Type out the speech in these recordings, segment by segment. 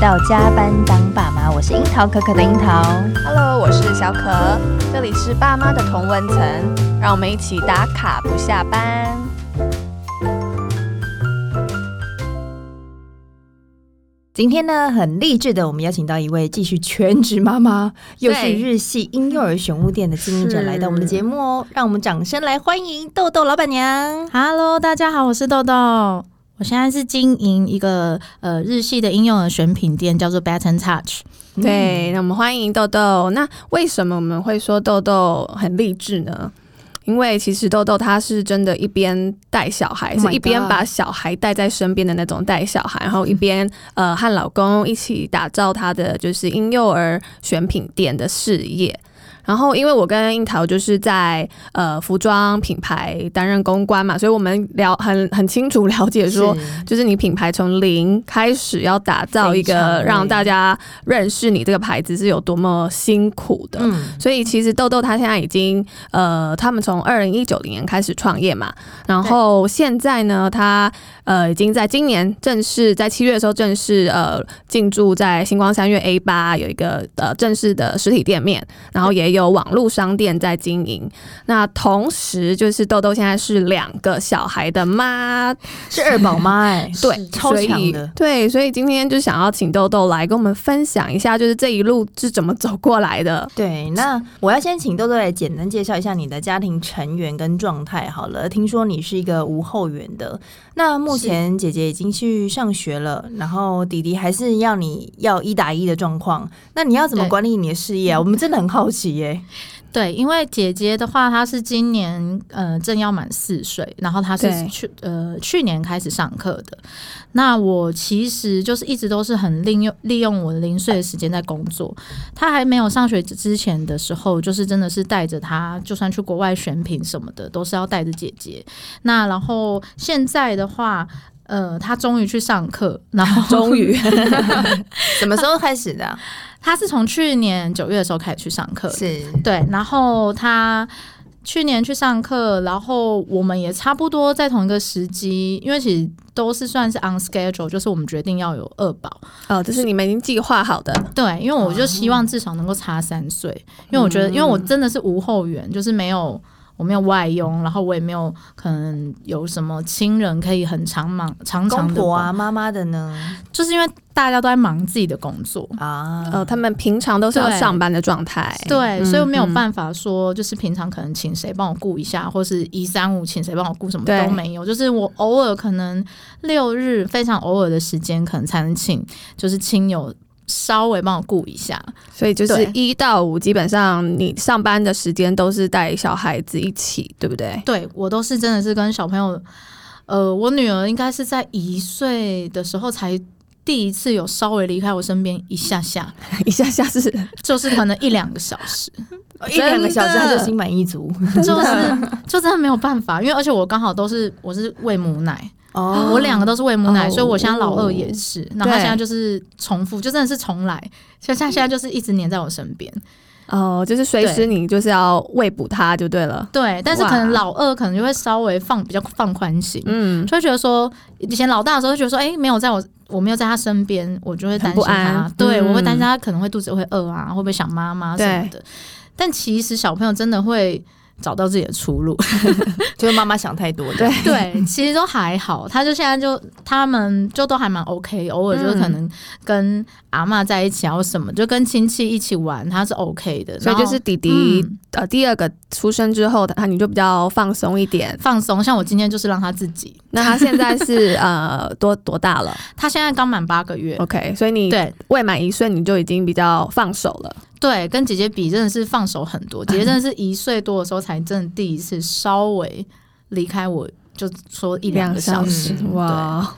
到加班当爸妈，我是樱桃可可的樱桃。Hello，我是小可，这里是爸妈的同温层，让我们一起打卡不下班。今天呢，很励志的，我们邀请到一位继续全职妈妈，又是日系婴幼儿选物店的经营者，来到我们的节目哦。让我们掌声来欢迎豆豆老板娘。Hello，大家好，我是豆豆。我现在是经营一个呃日系的婴幼儿选品店，叫做 Baton Touch。对，那我们欢迎豆豆。那为什么我们会说豆豆很励志呢？因为其实豆豆她是真的，一边带小孩，oh、是一边把小孩带在身边的那种带小孩，然后一边呃和老公一起打造他的就是婴幼儿选品店的事业。然后，因为我跟樱桃就是在呃服装品牌担任公关嘛，所以我们了很很清楚了解说，是就是你品牌从零开始要打造一个让大家认识你这个牌子是有多么辛苦的。嗯，所以其实豆豆他现在已经呃，他们从二零一九年开始创业嘛，然后现在呢，他呃已经在今年正式在七月的时候正式呃进驻在星光三月 A 八有一个呃正式的实体店面，然后也。有网络商店在经营，那同时就是豆豆现在是两个小孩的妈，是二宝妈哎，对，超强的，对，所以今天就想要请豆豆来跟我们分享一下，就是这一路是怎么走过来的。对，那我要先请豆豆来简单介绍一下你的家庭成员跟状态好了。听说你是一个无后援的，那目前姐姐已经去上学了，然后弟弟还是要你要一打一的状况，那你要怎么管理你的事业啊？我们真的很好奇。对，因为姐姐的话，她是今年呃正要满四岁，然后她是去呃去年开始上课的。那我其实就是一直都是很利用利用我的零碎的时间在工作。她还没有上学之前的时候，就是真的是带着她，就算去国外选品什么的，都是要带着姐姐。那然后现在的话，呃，她终于去上课，然后终于 什么时候开始的？他是从去年九月的时候开始去上课，是。对，然后他去年去上课，然后我们也差不多在同一个时机，因为其实都是算是 on schedule，就是我们决定要有二宝，哦，这是你们已经计划好的，对，因为我就希望至少能够差三岁，因为我觉得，因为我真的是无后援，就是没有。我没有外佣，然后我也没有可能有什么亲人可以很长忙长长的。公婆啊，妈妈的呢？就是因为大家都在忙自己的工作啊，呃，他们平常都是要上班的状态，对，对，所以我没有办法说，就是平常可能请谁帮我顾一下，或是一三五请谁帮我顾，什么都没有。就是我偶尔可能六日非常偶尔的时间，可能才能请，就是亲友。稍微帮我顾一下，所以就是一到五，基本上你上班的时间都是带小孩子一起，对不对？对，我都是真的是跟小朋友，呃，我女儿应该是在一岁的时候才第一次有稍微离开我身边一下下，一下下是 就是可能一两个小时，一两个小时他就心满意足，就是就真的没有办法，因为而且我刚好都是我是喂母奶。哦，oh, 我两个都是喂母奶，oh, 所以我现在老二也是，oh, 然后他现在就是重复，就真的是重来，像像现在就是一直黏在我身边，哦，oh, 就是随时你就是要喂补他就对了，对，但是可能老二可能就会稍微放比较放宽心，嗯，就会觉得说以前老大的时候就觉得说，哎、欸，没有在我我没有在他身边，我就会担心他，安。对、嗯、我会担心他可能会肚子会饿啊，会不会想妈妈什么的，但其实小朋友真的会。找到自己的出路，就是妈妈想太多。对 对，其实都还好。他就现在就他们就都还蛮 OK，偶尔就是可能跟阿嬷在一起然后什么就跟亲戚一起玩，他是 OK 的。所以就是弟弟、嗯、呃第二个出生之后，他你就比较放松一点，放松。像我今天就是让他自己。那他现在是呃多多大了？他现在刚满八个月。OK，所以你对未满一岁你就已经比较放手了。对，跟姐姐比真的是放手很多。姐姐真的是 一岁多的时候才真的第一次稍微离开我，就说一两个小时。哇！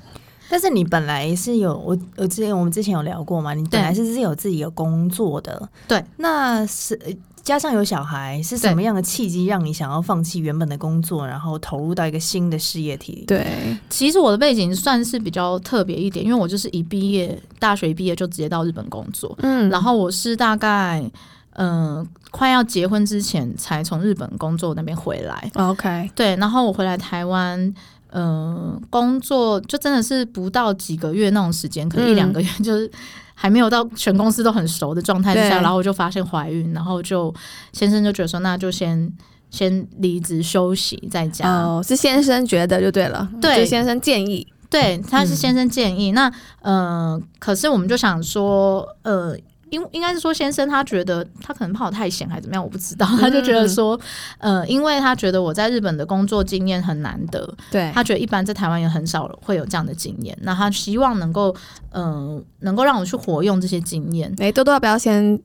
但是你本来是有我，我之前我们之前有聊过嘛？你本来是是有自己有工作的。对，那是。加上有小孩，是什么样的契机让你想要放弃原本的工作，然后投入到一个新的事业体？对，其实我的背景算是比较特别一点，因为我就是一毕业，大学一毕业就直接到日本工作。嗯，然后我是大概嗯、呃、快要结婚之前才从日本工作那边回来。OK，对，然后我回来台湾。呃，工作就真的是不到几个月那种时间，可能一两个月，就是还没有到全公司都很熟的状态之下，然后我就发现怀孕，然后就先生就觉得说，那就先先离职休息在家。哦，是先生觉得就对了，对，先生建议，对，他是先生建议。嗯、那呃，可是我们就想说，呃。应应该是说，先生他觉得他可能怕我太闲还是怎么样，我不知道。他就觉得说，呃，因为他觉得我在日本的工作经验很难得，对，他觉得一般在台湾也很少会有这样的经验。那他希望能够，嗯、呃，能够让我去活用这些经验。哎、欸，多多要不要先？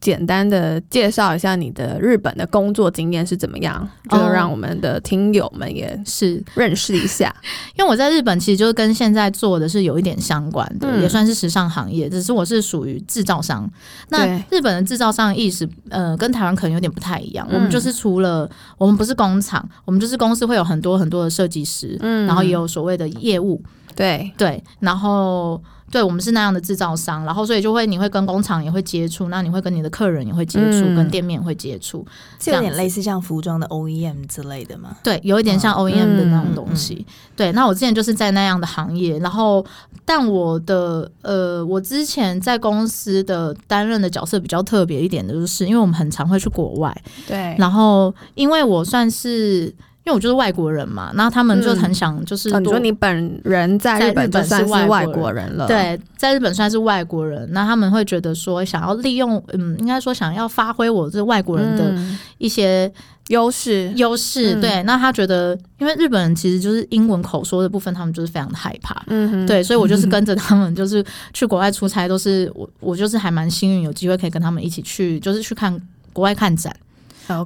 简单的介绍一下你的日本的工作经验是怎么样，就让我们的听友们也是认识一下。因为我在日本其实就是跟现在做的是有一点相关的，嗯、也算是时尚行业，只是我是属于制造商。那日本的制造商意识，呃，跟台湾可能有点不太一样。嗯、我们就是除了我们不是工厂，我们就是公司会有很多很多的设计师，嗯，然后也有所谓的业务，对对，然后。对，我们是那样的制造商，然后所以就会你会跟工厂也会接触，那你会跟你的客人也会接触，嗯、跟店面也会接触，这有点类似像服装的 OEM 之类的吗？对，有一点像 OEM 的那种东西。嗯、对，那我之前就是在那样的行业，然后但我的呃，我之前在公司的担任的角色比较特别一点的就是，因为我们很常会去国外，对，然后因为我算是。因为我就是外国人嘛，然后他们就很想就是、嗯哦、你说你本人在日本就算是外国人了，对，在日本算是外国人，那他们会觉得说想要利用，嗯，应该说想要发挥我这外国人的一些优势优势，对，那他觉得，因为日本人其实就是英文口说的部分，他们就是非常的害怕，嗯哼，对，所以我就是 跟着他们，就是去国外出差，都是我我就是还蛮幸运，有机会可以跟他们一起去，就是去看国外看展。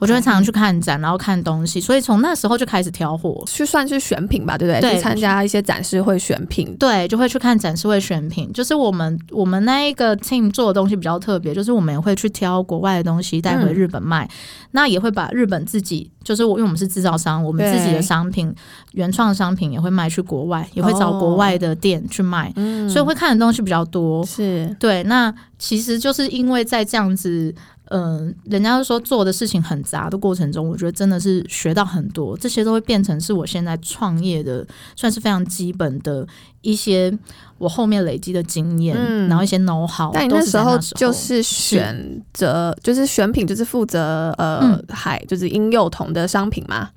我就会常常去看展，然后看东西，所以从那时候就开始挑货，去算是选品吧，对不对？对，去参加一些展示会选品，对，就会去看展示会选品。就是我们我们那一个 team 做的东西比较特别，就是我们也会去挑国外的东西带回日本卖，嗯、那也会把日本自己，就是我因为我们是制造商，我们自己的商品原创商品也会卖去国外，也会找国外的店去卖，哦、所以会看的东西比较多。是对，那其实就是因为在这样子。嗯、呃，人家说做的事情很杂的过程中，我觉得真的是学到很多，这些都会变成是我现在创业的算是非常基本的一些我后面累积的经验，嗯、然后一些 know how。但你那时候就是选择，是就是选品，就是负责呃，海、嗯、就是婴幼童的商品吗？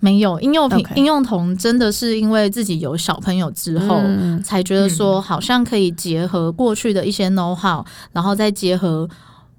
没有婴幼品，婴.幼童真的是因为自己有小朋友之后，嗯、才觉得说好像可以结合过去的一些 know how，然后再结合。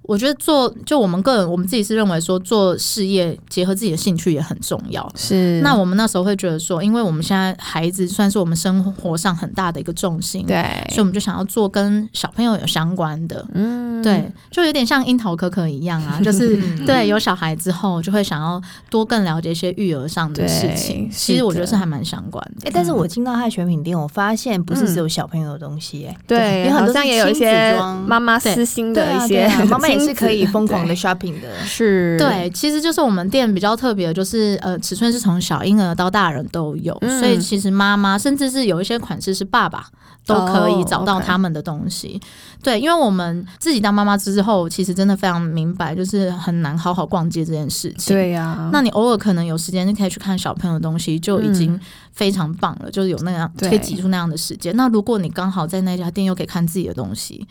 我觉得做就我们个人，我们自己是认为说做事业结合自己的兴趣也很重要。是，那我们那时候会觉得说，因为我们现在孩子算是我们生活上很大的一个重心，对，所以我们就想要做跟小朋友有相关的，嗯，对，就有点像樱桃可可一样啊，就是对有小孩之后就会想要多更了解一些育儿上的事情。其实我觉得是还蛮相关的。哎，但是我进到他的选品店，我发现不是只有小朋友的东西，哎，对，好像也有一些妈妈私心的一些 妈妈。也是可以疯狂的 shopping 的，是对，其实就是我们店比较特别的，就是呃，尺寸是从小婴儿到大人都有，嗯、所以其实妈妈甚至是有一些款式是爸爸都可以找到他们的东西。Oh, okay. 对，因为我们自己当妈妈之后，其实真的非常明白，就是很难好好逛街这件事情。对呀、啊，那你偶尔可能有时间就可以去看小朋友的东西，就已经非常棒了，嗯、就是有那样可以挤出那样的时间。那如果你刚好在那家店又可以看自己的东西。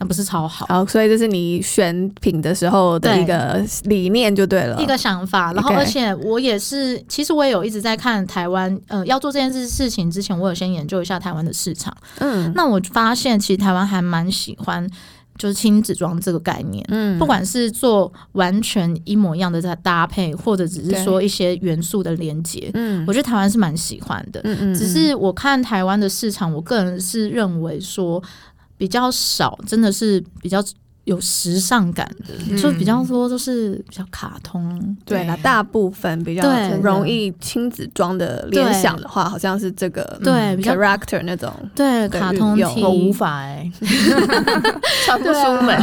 那不是超好，好，所以这是你选品的时候的一个理念就对了，对，一个想法。然后，而且我也是，其实我也有一直在看台湾，呃，要做这件事事情之前，我有先研究一下台湾的市场。嗯，那我发现其实台湾还蛮喜欢就是亲子装这个概念，嗯，不管是做完全一模一样的在搭配，或者只是说一些元素的连接，嗯，我觉得台湾是蛮喜欢的。嗯嗯，只是我看台湾的市场，我个人是认为说。比较少，真的是比较有时尚感的，嗯、就比较多都是比较卡通。对啦，大部分比较容易亲子装的联想的话，好像是这个对、嗯、比较 character 那种对卡通有我无法哎、欸，穿不出门。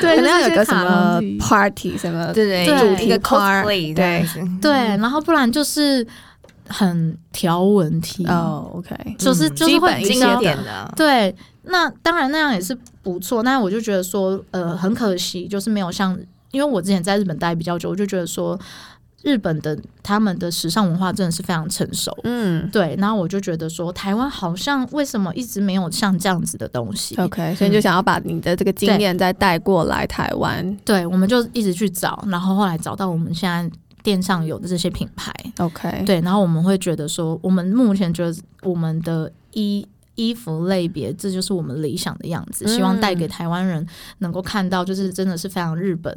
对，可能要有个什么 party 什么对对主题的 cosplay 对对，然后不然就是。很条纹 T 哦，OK，就是就是会经典的，对，那当然那样也是不错，但我就觉得说，呃，很可惜，就是没有像，因为我之前在日本待比较久，我就觉得说，日本的他们的时尚文化真的是非常成熟，嗯，对。然后我就觉得说，台湾好像为什么一直没有像这样子的东西？OK，所以你就想要把你的这个经验再带过来台湾。对，对，我们就一直去找，然后后来找到我们现在店上有的这些品牌。OK，对，然后我们会觉得说，我们目前觉得我们的衣。衣服类别，这就是我们理想的样子。希望带给台湾人能够看到，就是真的是非常日本，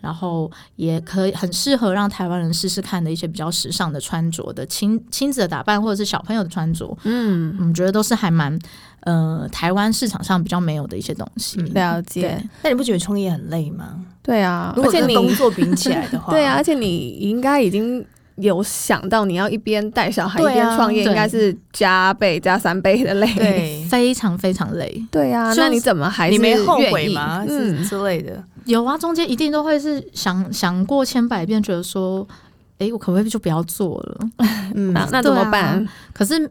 然后也可以很适合让台湾人试试看的一些比较时尚的穿着的亲亲子的打扮，或者是小朋友的穿着。嗯，我们觉得都是还蛮呃台湾市场上比较没有的一些东西。了解。那你不觉得创业很累吗？对啊，如果跟工作比起来的话，对啊，而且你应该已经。有想到你要一边带小孩一边创业，应该是加倍加三倍的累，对，非常非常累。对啊，那你怎么还是你没后悔吗？嗯之类的。有啊，中间一定都会是想想过千百遍，觉得说，哎，我可不可以就不要做了？嗯，那怎么办？可是，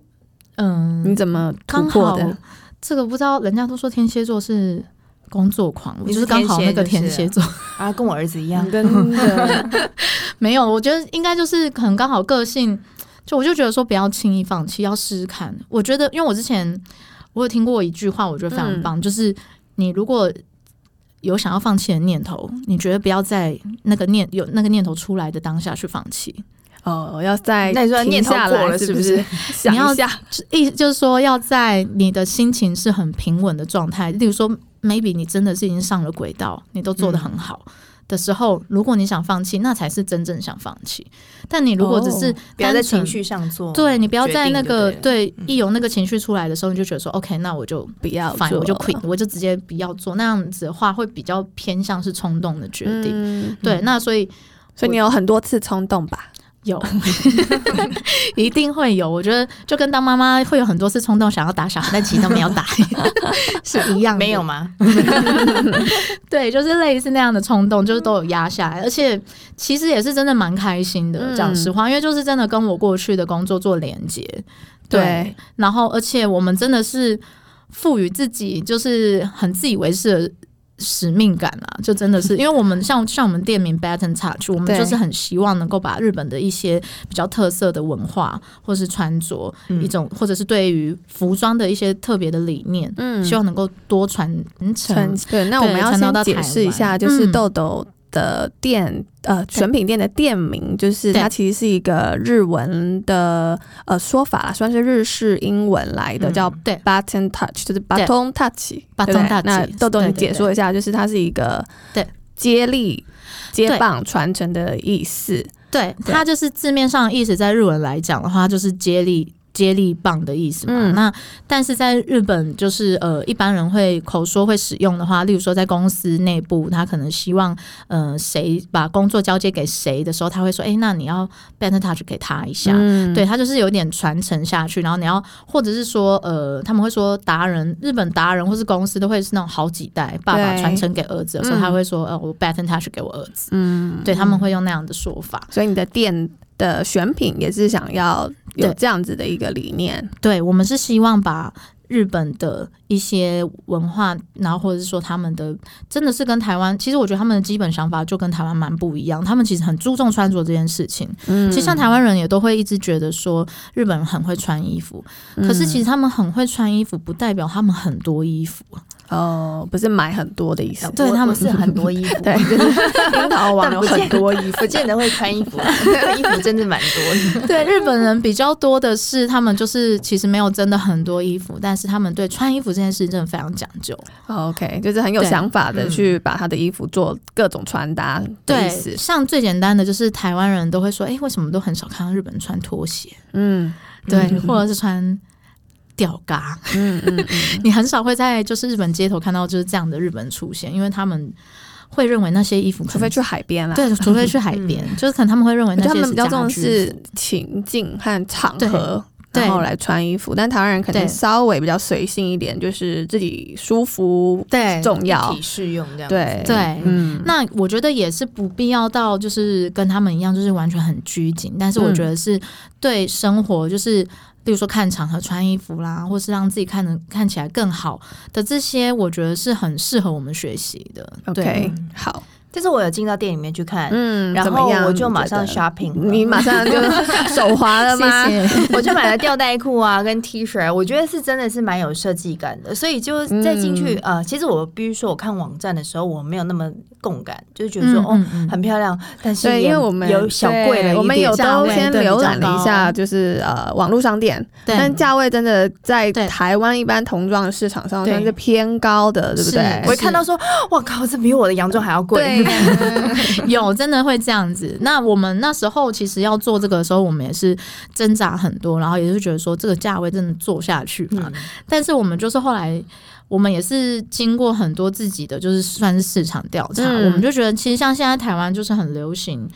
嗯，你怎么突破的？这个不知道，人家都说天蝎座是。工作狂，我就是刚好那个天蝎座 啊，跟我儿子一样。真的没有，我觉得应该就是可能刚好个性，就我就觉得说不要轻易放弃，要试试看。我觉得，因为我之前我有听过一句话，我觉得非常棒，嗯、就是你如果有想要放弃的念头，你觉得不要在那个念有那个念头出来的当下去放弃。哦，要在那说念头过了是不是？想要意思就是说要在你的心情是很平稳的状态，例如说。Maybe 你真的是已经上了轨道，你都做得很好的时候，嗯、如果你想放弃，那才是真正想放弃。但你如果只是不要在情绪上做，对你不要在那个对，对一有那个情绪出来的时候，你就觉得说、嗯、OK，那我就不要反正，我就 quit，我就直接不要做。那样子的话，会比较偏向是冲动的决定。嗯、对，那所以所以你有很多次冲动吧？有，一定会有。我觉得就跟当妈妈会有很多次冲动想要打小孩，但其实都没有打，是一样。没有吗？对，就是类似那样的冲动，就是都有压下来，而且其实也是真的蛮开心的。讲实话，因为就是真的跟我过去的工作做连接。对，对然后而且我们真的是赋予自己就是很自以为是的。使命感啊，就真的是，因为我们像像我们店名 Baton Touch，我们就是很希望能够把日本的一些比较特色的文化，或是穿着一种，或者是对于服装的一些特别的理念，嗯，希望能够多传承。对，那我们要先解释一下，就是豆豆的店，呃，选品店的店名，就是它其实是一个日文的呃说法啦，算是日式英文来的，叫 button Touch，就是 button touch，button Touch。那豆豆你解说一下，就是它是一个对。接力、接棒、传承的意思。对，它就是字面上意思，在日文来讲的话，就是接力。接力棒的意思嘛？嗯、那但是在日本，就是呃，一般人会口说会使用的话，例如说在公司内部，他可能希望呃谁把工作交接给谁的时候，他会说：“哎、欸，那你要 Baton Touch 给他一下。嗯”对，他就是有点传承下去。然后你要，或者是说呃，他们会说达人，日本达人或是公司都会是那种好几代爸爸传承给儿子的时候，他会说：“呃，我 Baton Touch 给我儿子。”嗯，对，他们会用那样的说法。所以你的店的选品也是想要有这样子的一个理念，对，对，我们是希望把日本的一些文化，然后或者是说他们的，真的是跟台湾，其实我觉得他们的基本想法就跟台湾蛮不一样。他们其实很注重穿着这件事情，嗯，其实像台湾人也都会一直觉得说日本人很会穿衣服，可是其实他们很会穿衣服，不代表他们很多衣服。哦，不是买很多的意思，对，他们是很多衣服，对，就是樱桃王有很多衣服，不见得会穿衣服，衣服真的蛮多的。对，日本人比较多的是，他们就是其实没有真的很多衣服，但是他们对穿衣服这件事真的非常讲究。OK，就是很有想法的去把他的衣服做各种穿搭。对，像最简单的就是台湾人都会说，哎，为什么都很少看到日本人穿拖鞋？嗯，对，或者是穿。吊嘎，嗯嗯嗯，你很少会在就是日本街头看到就是这样的日本出现，因为他们会认为那些衣服，除非去海边啦，对，除非去海边，就是可能他们会认为那些是比较重视情境和场合，然后来穿衣服。但台湾人可能稍微比较随性一点，就是自己舒服对重要，体适用这样。对对，嗯，那我觉得也是不必要到就是跟他们一样，就是完全很拘谨。但是我觉得是对生活就是。比如说看场合穿衣服啦，或是让自己看着看起来更好的这些，我觉得是很适合我们学习的。OK，好，就是我有进到店里面去看，嗯，然后我就马上 shopping，你，你马上就 手滑了吗？谢谢。我就买了吊带裤啊，跟 T 恤，我觉得是真的是蛮有设计感的，所以就再进去、嗯、呃，其实我必须说，我看网站的时候我没有那么共感，就是觉得说、嗯、哦很漂亮，但是因为我们有小贵了，我们有都先浏览了一下，就是呃网络商店，但价位真的在台湾一般童装市场上算是偏高的，对不对？我会看到说，哇靠，这比我的洋装还要贵。有真的会这样子。那我们那时候其实要做这个的时候，我们也是挣扎很多，然后也是觉得说这个价位真的做下去嘛。但是我们就是后来，我们也是经过很多自己的，就是算是市场调查，我们就觉得其实像现在台湾就是很流行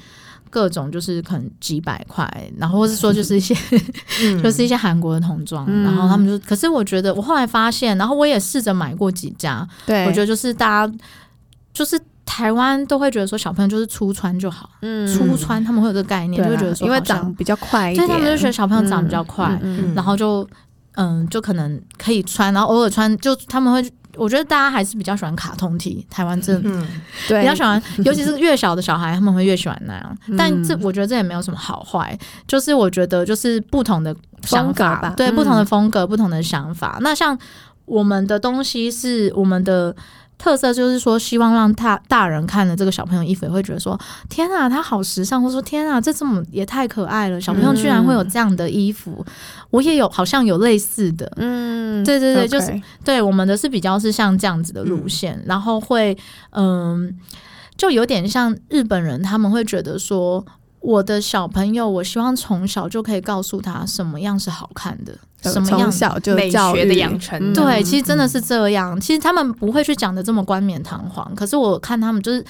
各种，就是可能几百块，然后或是说就是一些 就是一些韩国的童装，然后他们就，可是我觉得我后来发现，然后我也试着买过几家，对。我觉得就是大家就是。台湾都会觉得说小朋友就是初穿就好，嗯，粗穿他们会有这个概念，就会觉得说因为长比较快一点，他们就觉得小朋友长比较快，然后就嗯，就可能可以穿，然后偶尔穿，就他们会，我觉得大家还是比较喜欢卡通体台湾真的比较喜欢，尤其是越小的小孩，他们会越喜欢那样。但这我觉得这也没有什么好坏，就是我觉得就是不同的想法吧，对，不同的风格，不同的想法。那像我们的东西是我们的。特色就是说，希望让大大人看了这个小朋友衣服，也会觉得说：“天啊，他好时尚！”或者说：“天啊，这这么也太可爱了！”小朋友居然会有这样的衣服，嗯、我也有，好像有类似的。嗯，对对对就是对我们的是比较是像这样子的路线，嗯、然后会嗯，就有点像日本人，他们会觉得说。我的小朋友，我希望从小就可以告诉他什么样是好看的，什么样小就美学的养成。嗯、对，其实真的是这样。嗯、其实他们不会去讲的这么冠冕堂皇，可是我看他们就是，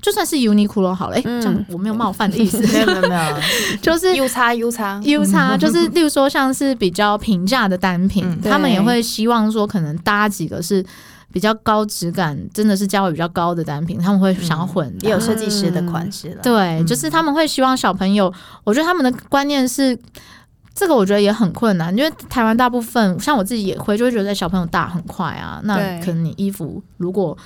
就算是 Uniqlo 好了，哎、欸，这样我没有冒犯的意思，没有没有没有，就是 U 叉 U 叉 U 叉，就是例如说像是比较平价的单品，嗯、他们也会希望说可能搭几个是。比较高质感，真的是价位比较高的单品，他们会想要混，也有设计师的款式了。对，就是他们会希望小朋友，我觉得他们的观念是这个，我觉得也很困难，因为台湾大部分像我自己也会，就会觉得小朋友大很快啊，那可能你衣服如果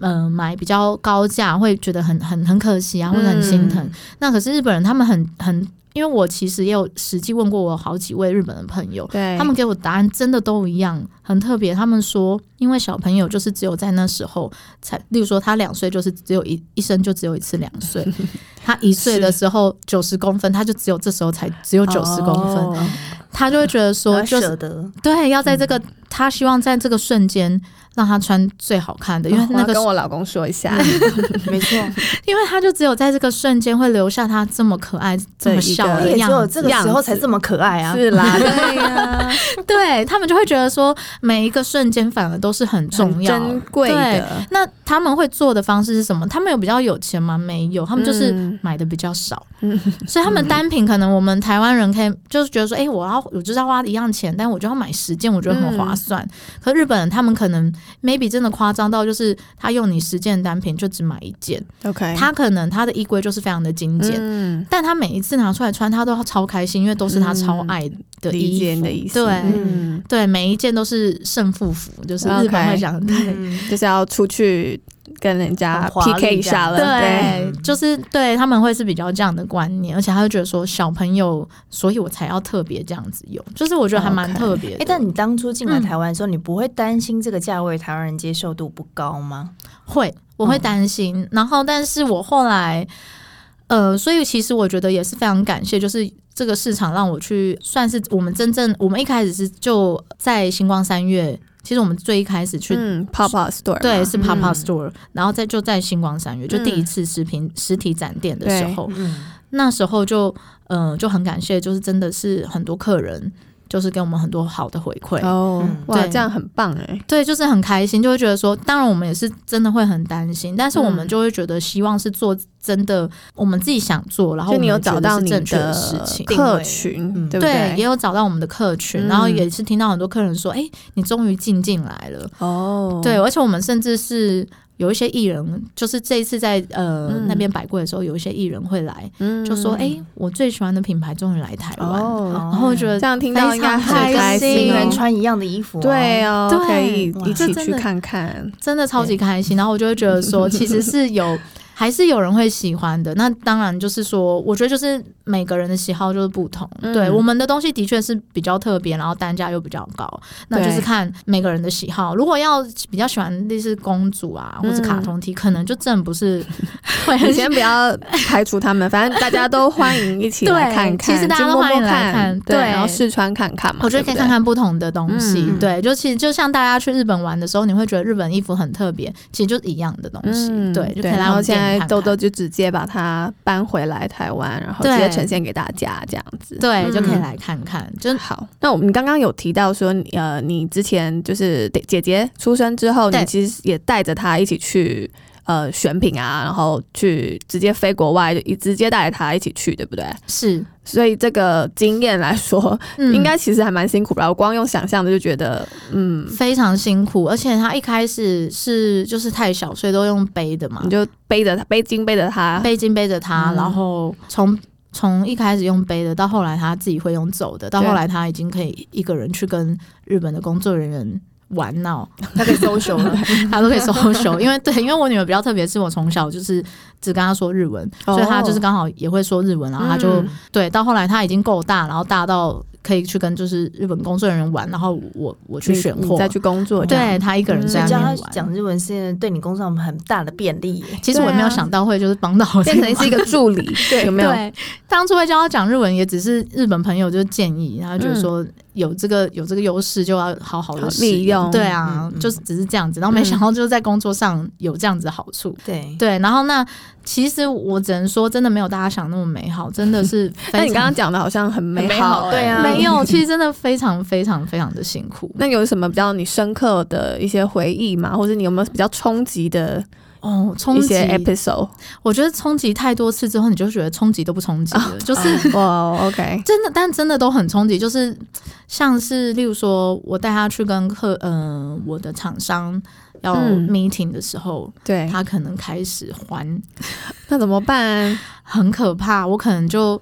嗯、呃、买比较高价，会觉得很很很可惜啊，或者很心疼。那可是日本人他们很很。因为我其实也有实际问过我好几位日本的朋友，对，他们给我答案真的都一样，很特别。他们说，因为小朋友就是只有在那时候才，例如说他两岁就是只有一一生就只有一次两岁，他一岁的时候九十公分，他就只有这时候才只有九十公分，哦，他就会觉得说，就舍得对，要在这个，嗯，他希望在这个瞬间。让他穿最好看的，因为那个跟我老公说一下，没错，因为他就只有在这个瞬间会留下他这么可爱、这么笑的样子，只有这个时候才这么可爱啊！是啦，对呀，对他们就会觉得说，每一个瞬间反而都是很重要、珍贵的。那他们会做的方式是什么？他们有比较有钱吗？没有，他们就是买的比较少，嗯、所以他们单品可能我们台湾人可以就是觉得说，哎、欸，我要我就是要花一样钱，但我就要买十件，我觉得很划算。嗯、可日本人他们可能。Maybe 真的夸张到就是他用你十件单品就只买一件，OK，他可能他的衣柜就是非常的精简，嗯，但他每一次拿出来穿，他都超开心，因为都是他超爱的衣服，嗯、的意思。对，嗯、对，每一件都是胜负服，就是日本会讲，对，嗯、就是要出去。跟人家 PK 一下了，对，就是对他们会是比较这样的观念，而且他会觉得说小朋友，所以我才要特别这样子用，就是我觉得还蛮特别。哎、欸，但你当初进来台湾的时候，嗯、你不会担心这个价位台湾人接受度不高吗？会，我会担心。嗯、然后，但是我后来，呃，所以其实我觉得也是非常感谢，就是这个市场让我去算是我们真正，我们一开始是就在星光三越。其实我们最一开始去嗯 pop up store，对，是 pop up store，然后再就在星光三月，就第一次实品实体展店的时候，那时候就嗯就很感谢，就是真的是很多客人。就是给我们很多好的回馈。哦，嗯、哇，这样很棒哎，对，就是很开心，就会觉得说，当然我们也是真的会很担心，但是我们就会觉得希望是做真的，我们自己想做，然后你有找到你正确的事情。客群，嗯、对不对？对，也有找到我们的客群，然后也是听到很多客人说，哎、欸，你终于进进来了。哦，对，而且我们甚至是。有一些艺人，就是这一次在呃、嗯、那边摆柜的时候，有一些艺人会来，嗯、就说：“哎、欸，我最喜欢的品牌终于来台湾。哦”然后我觉得这样听到应该很开心，人穿一样的衣服、啊，对哦，对可以一起去看看，真的超级开心。然后我就会觉得说，其实是有还是有人会喜欢的。那当然就是说，我觉得就是每个人的喜好就是不同。嗯、对，我们的东西的确是比较特别，然后单价又比较高，那就是看每个人的喜好。如果要比较喜欢类似公主啊，或者卡通 T，、嗯、可能就真的不是。你先不要排除他们，反正大家都欢迎一起来 看看。其实大家都欢迎来看，对，然后试穿看看嘛。我觉得可以看看不同的东西。嗯、对，就其实就像大家去日本玩的时候，你会觉得日本衣服很特别，其实就是一样的东西。嗯、对，就可以。然后现在豆豆就直接把它搬回来台湾，然后直接呈现给大家这样子。对，就可以来看看，真好。那我们刚刚有提到说，呃，你之前就是姐姐出生之后，你其实也带着她一起去。呃，选品啊，然后去直接飞国外，就直接带着他一起去，对不对？是，所以这个经验来说，嗯、应该其实还蛮辛苦吧？我光用想象的就觉得，嗯，非常辛苦。而且他一开始是就是太小，所以都用背的嘛，你就背着他，背巾背着他，背巾背着他，嗯、然后从从一开始用背的，到后来他自己会用走的，到后来他已经可以一个人去跟日本的工作人员。玩闹，他可以 social 了，他都可以 social，因为对，因为我女儿比较特别，是我从小就是只跟她说日文，所以她就是刚好也会说日文，然后她就对，到后来她已经够大，然后大到。可以去跟就是日本工作人员玩，然后我我去选货，再去工作。对，她一个人在那边玩。讲日文是对你工作上很大的便利。其实我也没有想到会就是帮到我，变成是一个助理。对，有没有？对，当初会教他讲日文，也只是日本朋友就建议，然后就是说有这个有这个优势就要好好的利用。对啊，就是只是这样子，然后没想到就是在工作上有这样子的好处。对对，然后那。其实我只能说，真的没有大家想那么美好，真的是。那你刚刚讲的好像很美好，对啊，没有，其实真的非常非常非常的辛苦。那有什么比较你深刻的一些回忆吗？或者你有没有比较冲击的哦？冲击 episode？我觉得冲击太多次之后，你就觉得冲击都不冲击了，就是哇，OK，真的，但真的都很冲击，就是像是例如说，我带他去跟客，嗯、呃，我的厂商。要 meeting 的时候，嗯、对他可能开始还，那怎么办？很可怕。我可能就，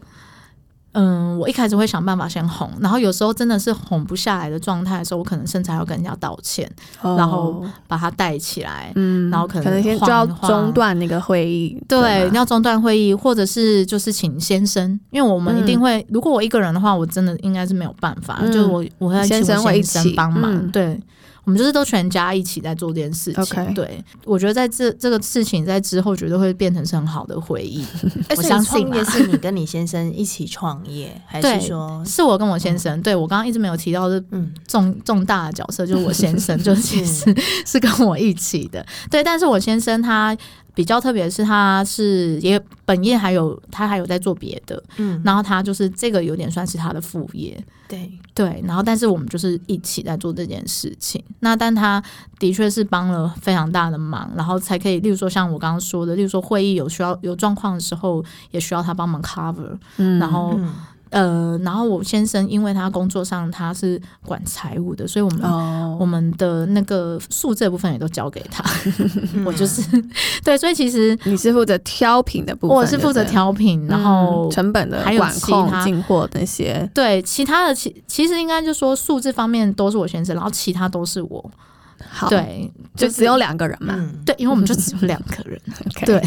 嗯，我一开始会想办法先哄，然后有时候真的是哄不下来的状态的时候，我可能甚至还要跟人家道歉，哦、然后把他带起来，嗯，然后可能可能先就要中断那个会议，对，你要中断会议，或者是就是请先生，因为我们一定会，嗯、如果我一个人的话，我真的应该是没有办法，嗯、就是我我会请我先生会一起帮忙，嗯、对。我们就是都全家一起在做这件事情。对，我觉得在这这个事情在之后绝对会变成是很好的回忆。我相信也是你跟你先生一起创业，还是说是我跟我先生？嗯、对，我刚刚一直没有提到的重重大的角色就是我先生，就是其实是跟我一起的。对，但是我先生他。比较特别的是，他是也本业还有他还有在做别的，嗯，然后他就是这个有点算是他的副业，对。对，然后但是我们就是一起在做这件事情，那但他的确是帮了非常大的忙，然后才可以，例如说像我刚刚说的，例如说会议有需要有状况的时候，也需要他帮忙 cover，嗯，然后。嗯呃，然后我先生因为他工作上他是管财务的，所以我们、oh. 我们的那个数字部分也都交给他。我就是 对，所以其实你是负责挑品的部分，我是负责挑品，然后成本的还有其他进货那些。对，其他的其其实应该就说数字方面都是我先生，然后其他都是我。好对，就只有两个人嘛。嗯、对，因为我们就只有两个人。对，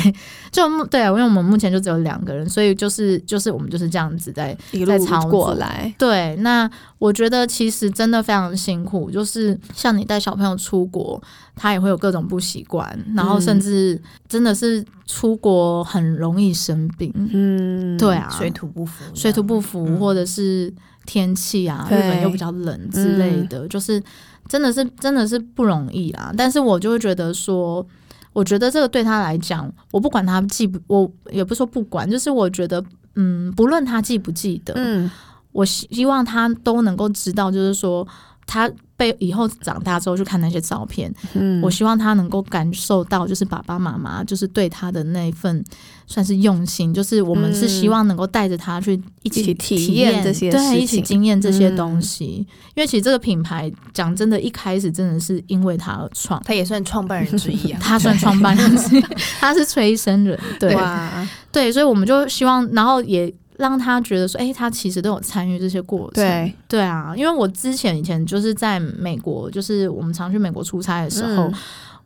就对，因为我们目前就只有两个人，所以就是就是我们就是这样子在一路过来。对，那我觉得其实真的非常辛苦，就是像你带小朋友出国，他也会有各种不习惯，然后甚至真的是出国很容易生病。嗯，对啊，水土不服，水土不服，嗯、或者是天气啊，对日本又比较冷之类的，嗯、就是。真的是真的是不容易啦，但是我就会觉得说，我觉得这个对他来讲，我不管他记不，我也不说不管，就是我觉得，嗯，不论他记不记得，嗯，我希望他都能够知道，就是说他。被以后长大之后去看那些照片，嗯，我希望他能够感受到，就是爸爸妈妈就是对他的那一份算是用心，就是我们是希望能够带着他去一起体验这些，对，一起经验这些东西。嗯，因为其实这个品牌讲真的，一开始真的是因为他而创，他也算创办人之一啊，他算创办人之一，他是催生人，对，哇。对，所以我们就希望，然后也。让他觉得说，哎、欸，他其实都有参与这些过程。对对啊，因为我之前以前就是在美国，就是我们常去美国出差的时候，嗯、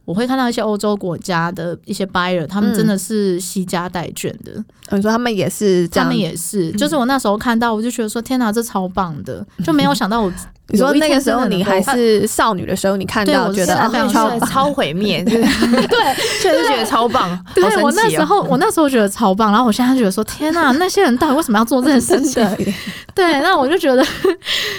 我会看到一些欧洲国家的一些 buyer，他们真的是惜家带眷的。你、嗯、说他们也是这样，他们也是，就是我那时候看到，我就觉得说，天哪，这超棒的，就没有想到我。你说那个时候你还是少女的时候，你看到觉得超超毁灭，对，确实觉得超棒。对，我那时候我那时候觉得超棒，然后我现在觉得说，天呐，那些人到底为什么要做这件事情？对，那我就觉得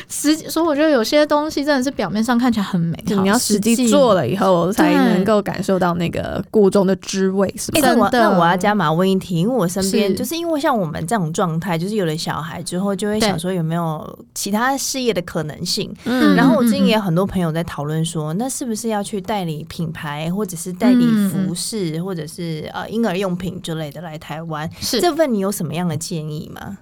实所以，我觉得有些东西真的是表面上看起来很美，你要实际做了以后才能够感受到那个故中的滋味，是不是？那我那我要加码问一题，因为我身边就是因为像我们这种状态，就是有了小孩之后，就会想说有没有其他事业的可能性。嗯，然后我最近也有很多朋友在讨论说，那是不是要去代理品牌，或者是代理服饰，嗯、或者是呃婴儿用品之类的来台湾？是这份你有什么样的建议吗？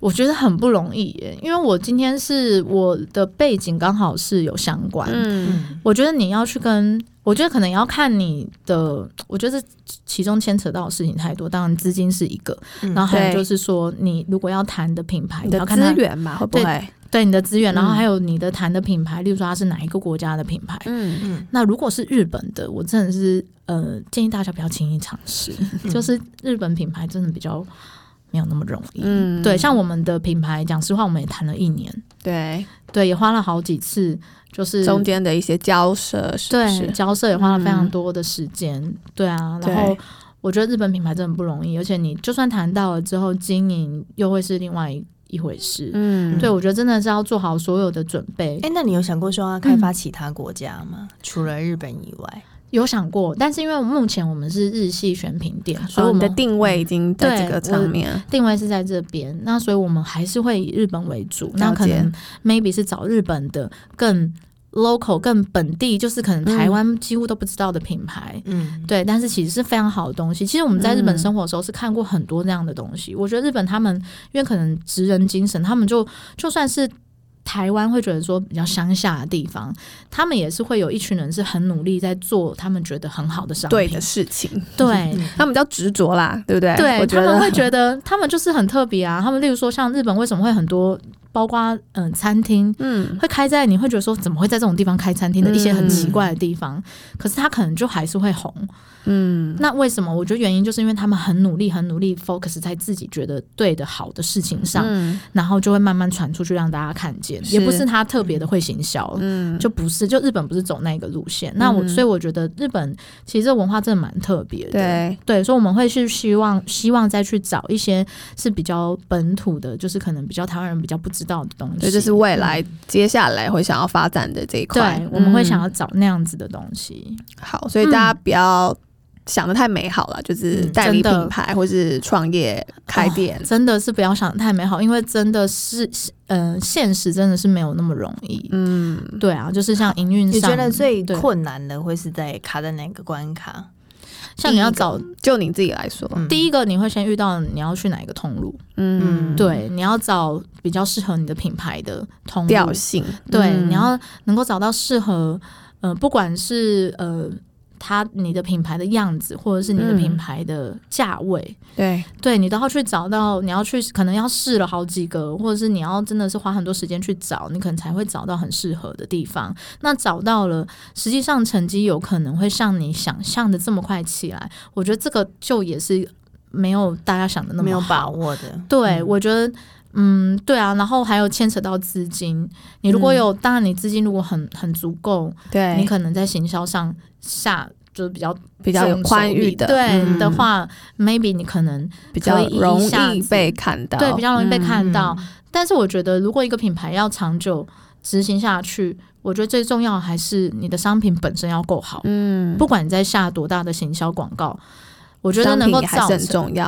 我觉得很不容易耶，因为我今天是我的背景刚好是有相关。嗯，我觉得你要去跟，我觉得可能要看你的，我觉得其中牵扯到的事情太多。当然资金是一个，嗯、然后还有就是说，你如果要谈的品牌，你要看资源嘛，会不会？对你的资源，然后还有你的谈的品牌，嗯、例如说它是哪一个国家的品牌。嗯嗯。那如果是日本的，我真的是呃建议大家不要轻易尝试，嗯、就是日本品牌真的比较没有那么容易。嗯。对，像我们的品牌，讲实话，我们也谈了一年。对对，也花了好几次，就是中间的一些交涉是是，对，交涉也花了非常多的时间。嗯、对啊，然后我觉得日本品牌真的不容易，而且你就算谈到了之后，经营又会是另外一。一回事，嗯，对，我觉得真的是要做好所有的准备。哎、欸，那你有想过说要开发其他国家吗？嗯、除了日本以外，有想过，但是因为目前我们是日系选品店，所以我们的定位已经在这个上面，定位是在这边。那所以我们还是会以日本为主，那可能 maybe 是找日本的更。Local 更本地，就是可能台湾几乎都不知道的品牌，嗯，对，但是其实是非常好的东西。其实我们在日本生活的时候是看过很多这样的东西。嗯、我觉得日本他们因为可能职人精神，他们就就算是台湾会觉得说比较乡下的地方，他们也是会有一群人是很努力在做他们觉得很好的商品对的事情。对，他们比较执着啦，对不对？对，他们会觉得他们就是很特别啊。他们例如说像日本为什么会很多？包括嗯、呃，餐厅嗯，会开在你会觉得说怎么会在这种地方开餐厅的一些很奇怪的地方，嗯、可是他可能就还是会红，嗯，那为什么？我觉得原因就是因为他们很努力，很努力 focus 在自己觉得对的好的事情上，嗯、然后就会慢慢传出去让大家看见，也不是他特别的会行销，嗯，就不是，就日本不是走那个路线，嗯、那我所以我觉得日本其实这文化真的蛮特别的，对。对，所以我们会是希望希望再去找一些是比较本土的，就是可能比较台湾人比较不知。知道的东西，这就是未来接下来会想要发展的这一块。对，我们会想要找那样子的东西。嗯、好，所以大家不要想的太美好了，嗯、就是代理品牌或是创业开店，哦，真的是不要想得太美好，因为真的是，嗯、呃，现实真的是没有那么容易。嗯，对啊，就是像营运上，你觉得最困难的会是在卡在哪个关卡？像你要找，就你自己来说，嗯、第一个你会先遇到你要去哪一个通路，嗯，对，你要找比较适合你的品牌的通路。调性，对，嗯、你要能够找到适合，呃，不管是呃。它你的品牌的样子，或者是你的品牌的价位，嗯、对对，你都要去找到，你要去可能要试了好几个，或者是你要真的是花很多时间去找，你可能才会找到很适合的地方。那找到了，实际上成绩有可能会像你想象的这么快起来。我觉得这个就也是没有大家想的那么没有把握的。对，嗯、我觉得，嗯，对啊，然后还有牵扯到资金，你如果有，嗯、当然你资金如果很很足够，对你可能在行销上。下就是比较比较有宽裕的，对、嗯、的话，maybe 你可能比较容易被看到，对，比较容易被看到。嗯、但是我觉得，如果一个品牌要长久执行下去，我觉得最重要还是你的商品本身要够好。嗯，不管你在下多大的行销广告。我觉得能够造成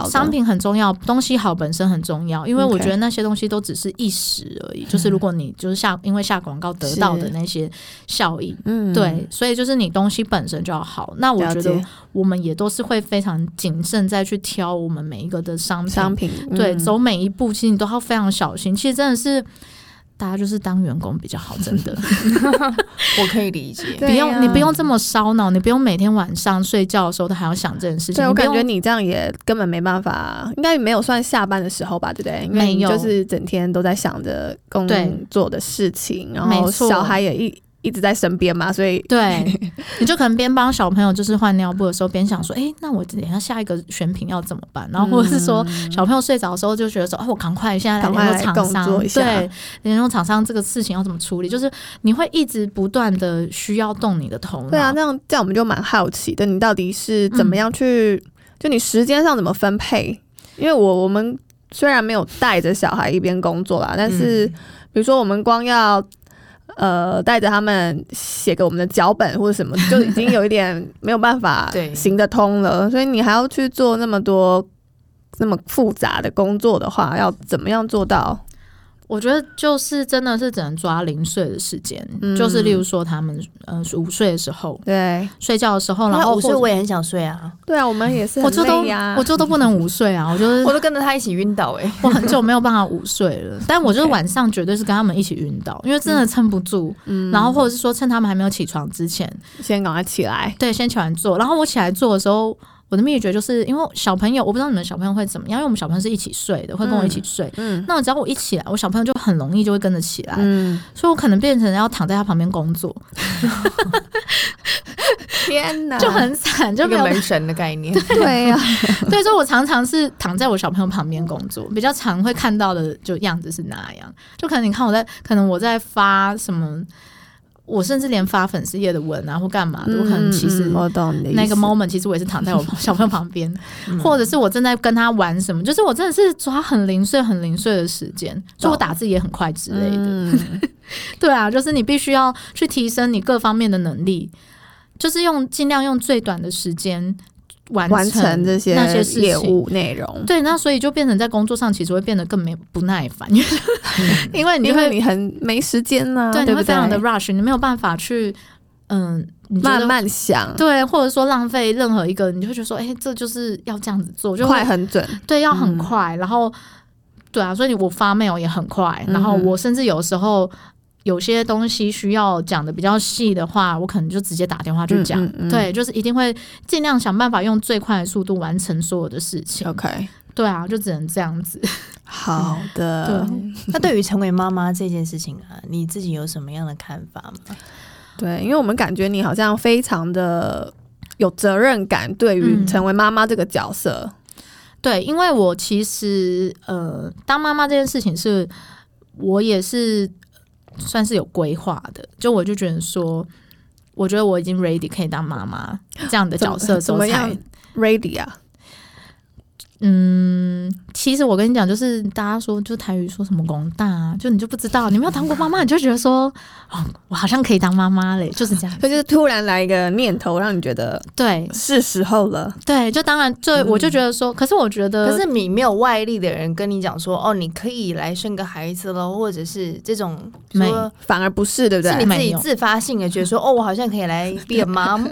商品很重要，东西好本身很重要，因为我觉得那些东西都只是一时而已。就是如果你就是下因为下广告得到的那些效益，嗯，对，所以就是你东西本身就要好。那我觉得我们也都是会非常谨慎再去挑我们每一个的商品，商品对，走每一步其实你都要非常小心。其实真的是。大家就是当员工比较好，真的，我可以理解。不用、啊、你不用这么烧脑，你不用每天晚上睡觉的时候都还要想这件事情。对，我感觉你这样也根本没办法，应该也没有算下班的时候吧，对不对？没有，就是整天都在想着工作的事情，然后小孩也一一直在身边嘛，所以对，你就可能边帮小朋友就是换尿布的时候，边想说，哎、欸，那我等一下下一个选品要怎么办？然后或者是说，小朋友睡着的时候就觉得说，哦、嗯，我赶快现在来联络厂商，对，联络厂商这个事情要怎么处理？就是你会一直不断的需要动你的头脑。对啊，那样这样我们就蛮好奇的，你到底是怎么样去，嗯、就你时间上怎么分配？因为我我们虽然没有带着小孩一边工作啦，但是比如说我们光要。呃，带着他们写给我们的脚本或者什么，就已经有一点没有办法 行得通了。所以你还要去做那么多那么复杂的工作的话，要怎么样做到？我觉得就是真的是只能抓零碎的时间，嗯，就是例如说他们呃午睡的时候，对，睡觉的时候，然后午睡我也很想睡啊，对啊，我们也是，我就都我就都不能午睡啊，我就是我都跟着他一起晕倒哎，欸，我很久没有办法午睡了，但我就 是晚上绝对是跟他们一起晕倒，因为真的撑不住，嗯，然后或者是说趁他们还没有起床之前，先赶快起来，对，先起来做，然后我起来做的时候。我的秘诀就是因为小朋友，我不知道你们小朋友会怎么样，因为我们小朋友是一起睡的，会跟我一起睡。嗯，嗯，那只要我一起来，我小朋友就很容易就会跟着起来。嗯，所以我可能变成要躺在他旁边工作。天哪，就很惨，就没有门神的概念。对呀、啊，对，所以我常常是躺在我小朋友旁边工作，比较常会看到的就样子是那样。就可能你看我在，可能我在发什么。我甚至连发粉丝页的文啊或干嘛的，我可能其实那个 moment 其实我也是躺在我 小朋友旁边，或者是我正在跟他玩什么，就是我真的是抓很零碎、很零碎的时间，所以我打字也很快之类的。嗯、对啊，就是你必须要去提升你各方面的能力，就是用尽量用最短的时间。完成，完成这些那些业务内容，对，那所以就变成在工作上其实会变得更没不耐烦，因为你就会你很没时间呢、啊，对，对，你会非常的 rush，你没有办法去嗯慢慢想，对，或者说浪费任何一个，你就会觉得说，哎、欸，这就是要这样子做，就快很准，对，要很快，嗯、然后对啊，所以我发 mail 也很快，然后我甚至有时候。有些东西需要讲的比较细的话，我可能就直接打电话去讲。嗯嗯嗯。对，就是一定会尽量想办法用最快的速度完成所有的事情。OK，对啊，就只能这样子。好的。对。那对于成为妈妈这件事情啊，你自己有什么样的看法吗？对，因为我们感觉你好像非常的有责任感，对于成为妈妈这个角色。嗯。对，因为我其实呃，当妈妈这件事情是我也是。算是有规划的，就我就觉得说，我觉得我已经 ready 可以当妈妈这样的角色，怎么样 ready 啊？嗯，其实我跟你讲，就是大家说，就台语说什么“广大”，啊，就你就不知道，你没有当过妈妈，你就觉得说，哦，我好像可以当妈妈嘞，就是这样。所 以就是突然来一个念头，让你觉得对，是时候了。对，就当然，就我就觉得说，嗯，可是我觉得，可是你没有外力的人跟你讲说，哦，你可以来生个孩子了，或者是这种没，反而不是，对不对？是你自己自发性的觉得说，哦，我好像可以来 be a mom，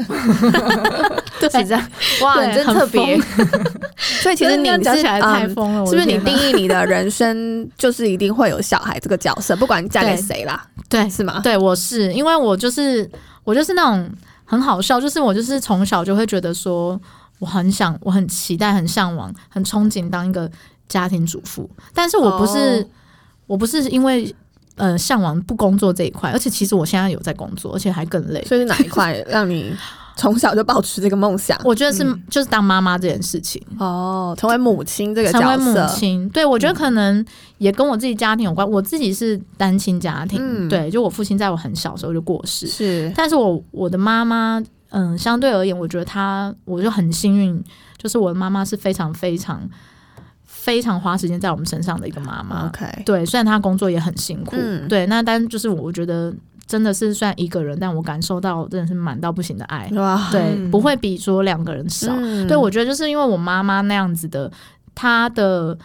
对，是这样。哇，你真特别。所以其实。你讲起来太疯了，是不是？你定义你的人生就是一定会有小孩这个角色，不管你嫁给谁啦，对，是吗？对，我是因为我就是我就是那种很好笑，就是我就是从小就会觉得说，我很想，我很期待，很向往，很憧憬当一个家庭主妇，但是我不是，哦、我不是因为呃向往不工作这一块，而且其实我现在有在工作，而且还更累，所以是哪一块让你？从小就抱持这个梦想，我觉得是就是当妈妈这件事情。哦，成为母亲这个成为母亲，对，我觉得可能也跟我自己家庭有关。我自己是单亲家庭，对，就我父亲在我很小时候就过世，是，但是我我的妈妈，嗯，相对而言，我觉得她，我就很幸运，就是我的妈妈是非常非常非常花时间在我们身上的一个妈妈。OK，对，虽然她工作也很辛苦，对，那但就是我觉得。真的是算一个人，但我感受到真的是满到不行的爱，哇。对，不会比说两个人少。嗯、对，我觉得就是因为我妈妈那样子的，她的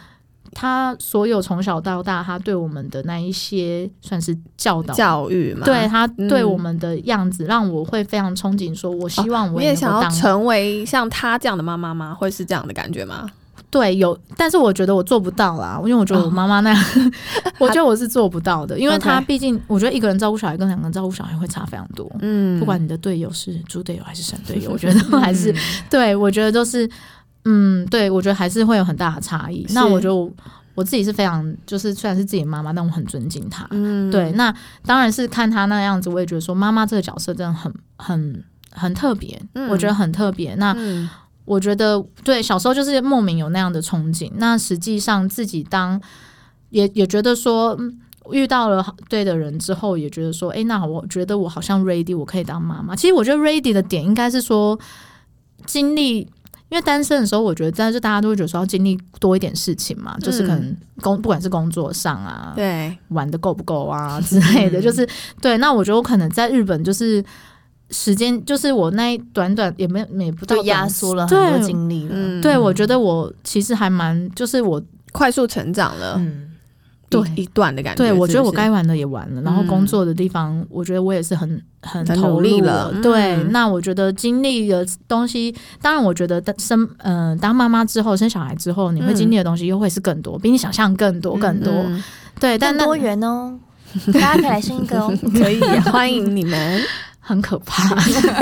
她所有从小到大，她对我们的那一些算是教导教育嘛，对她对我们的样子，让我会非常憧憬，说我希望我也，哦、也想要成为像她这样的妈妈吗？会是这样的感觉吗？对，有，但是我觉得我做不到啦，因为我觉得我妈妈那样，哦、我觉得我是做不到的，因为她毕竟，我觉得一个人照顾小孩跟两个人照顾小孩会差非常多。嗯，不管你的队友是猪队友还是神队友，我觉得还是，对，我觉得都是，嗯，对，我觉得还是会有很大的差异。那我就。我自己是非常就是虽然是自己妈妈，但我很尊敬她。嗯，对，那当然是看她那样子，我也觉得说妈妈这个角色真的很很很特别，嗯、我觉得很特别。那、嗯、我觉得对小时候就是莫名有那样的憧憬，那实际上自己当也也觉得说。遇到了对的人之后，也觉得说，哎，那我觉得我好像 ready，我可以当妈妈。其实我觉得 ready 的点应该是说，经历，因为单身的时候，我觉得但是大家都会觉得说要经历多一点事情嘛，嗯、就是可能工不管是工作上啊，对，玩的够不够啊 之类的，就是对。那我觉得我可能在日本就是时间，就是我那一短短也没也不到压缩了很多精力了。对，对我觉得我其实还蛮，就是我快速成长了。嗯对一段的感觉，对我觉得我该玩的也玩了，然后工作的地方，我觉得我也是很很投入了。对，那我觉得经历的东西，当然我觉得生嗯当妈妈之后生小孩之后，你会经历的东西又会是更多，比你想象更多更多。对，但多元哦，大家可以来生一个哦，可以欢迎你们。很可怕，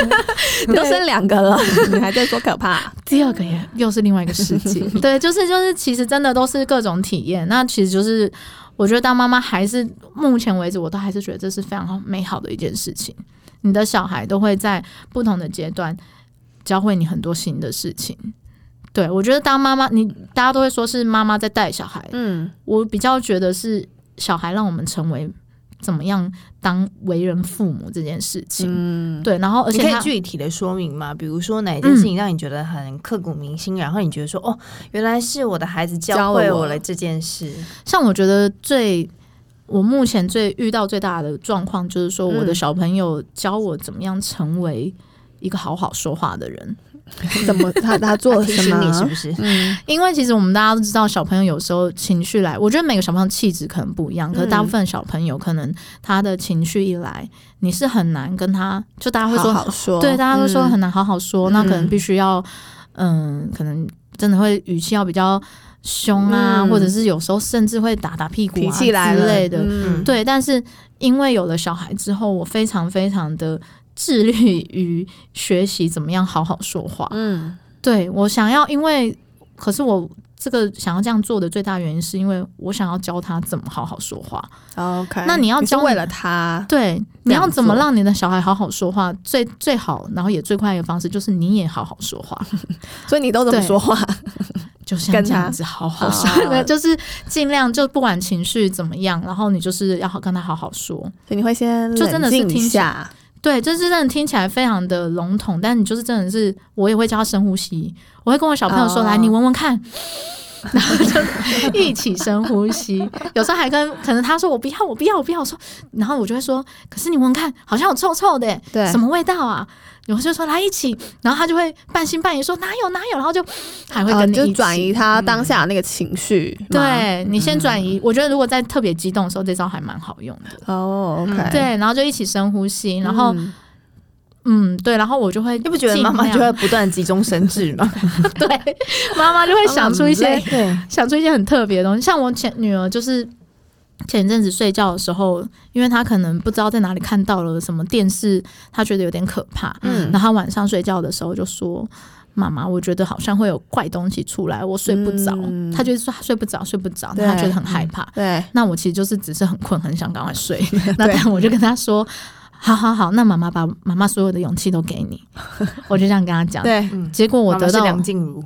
都生两个了，你还在说可怕？第二个也又是另外一个世界。对，就是就是，其实真的都是各种体验。那其实就是，我觉得当妈妈还是目前为止，我都还是觉得这是非常美好的一件事情。你的小孩都会在不同的阶段教会你很多新的事情。对，我觉得当妈妈，你大家都会说是妈妈在带小孩，嗯，我比较觉得是小孩让我们成为。怎么样当为人父母这件事情？嗯，对，然后而且可以具体的说明吗？比如说哪件事情让你觉得很刻骨铭心，嗯、然后你觉得说哦，原来是我的孩子教会我了这件事。像我觉得最我目前最遇到最大的状况，就是说我的小朋友教我怎么样成为一个好好说话的人。怎么他他做 了什么？你是不是？嗯，因为其实我们大家都知道，小朋友有时候情绪来，我觉得每个小朋友气质可能不一样，可是大部分小朋友可能他的情绪一来，你是很难跟他，就大家会说，好好说对，大家都说很难好好说，嗯、那可能必须要，嗯，可能真的会语气要比较凶啊，嗯、或者是有时候甚至会打打屁股啊之类的，嗯、对。但是因为有了小孩之后，我非常非常的。致力于学习怎么样好好说话。嗯，对，我想要，因为可是我这个想要这样做的最大原因，是因为我想要教他怎么好好说话。OK，那你要教为了他，对，你要怎么让你的小孩好好说话？最最好，然后也最快的方式就是你也好好说话。所以你都怎么说话？就像这样子好好说，他 就是尽量就不管情绪怎么样，然后你就是要好跟他好好说。所以你会先就真的是听下。对，就是真的听起来非常的笼统，但你就是真的是，我也会教他深呼吸，我会跟我小朋友说：“ oh. 来，你闻闻看。”然后就一起深呼吸。有时候还跟可能他说：“我不要，我不要，我不要。”我说，然后我就会说：“可是你闻闻看，好像有臭臭的，对，什么味道啊？”有时候说来一起，然后他就会半信半疑说哪有哪有，然后就还会跟你一起转移他当下那个情绪。嗯、对你先转移，嗯、我觉得如果在特别激动的时候，这招还蛮好用的。哦，OK，对，然后就一起深呼吸，然后嗯，嗯，对，然后我就会，你不觉得妈妈就会不断急中生智吗？对，妈妈就会想出一些，对，想出一些很特别的东西。像我前女儿就是。前阵子睡觉的时候，因为他可能不知道在哪里看到了什么电视，他觉得有点可怕。嗯，然后晚上睡觉的时候就说：“妈妈，我觉得好像会有怪东西出来，我睡不着。嗯”他就说他睡不着，睡不着，他觉得很害怕。对，那我其实就是只是很困，很想赶快睡。那但我就跟他说：“好好好，那妈妈把妈妈所有的勇气都给你。”我就这样跟他讲。对，结果我得到梁静茹。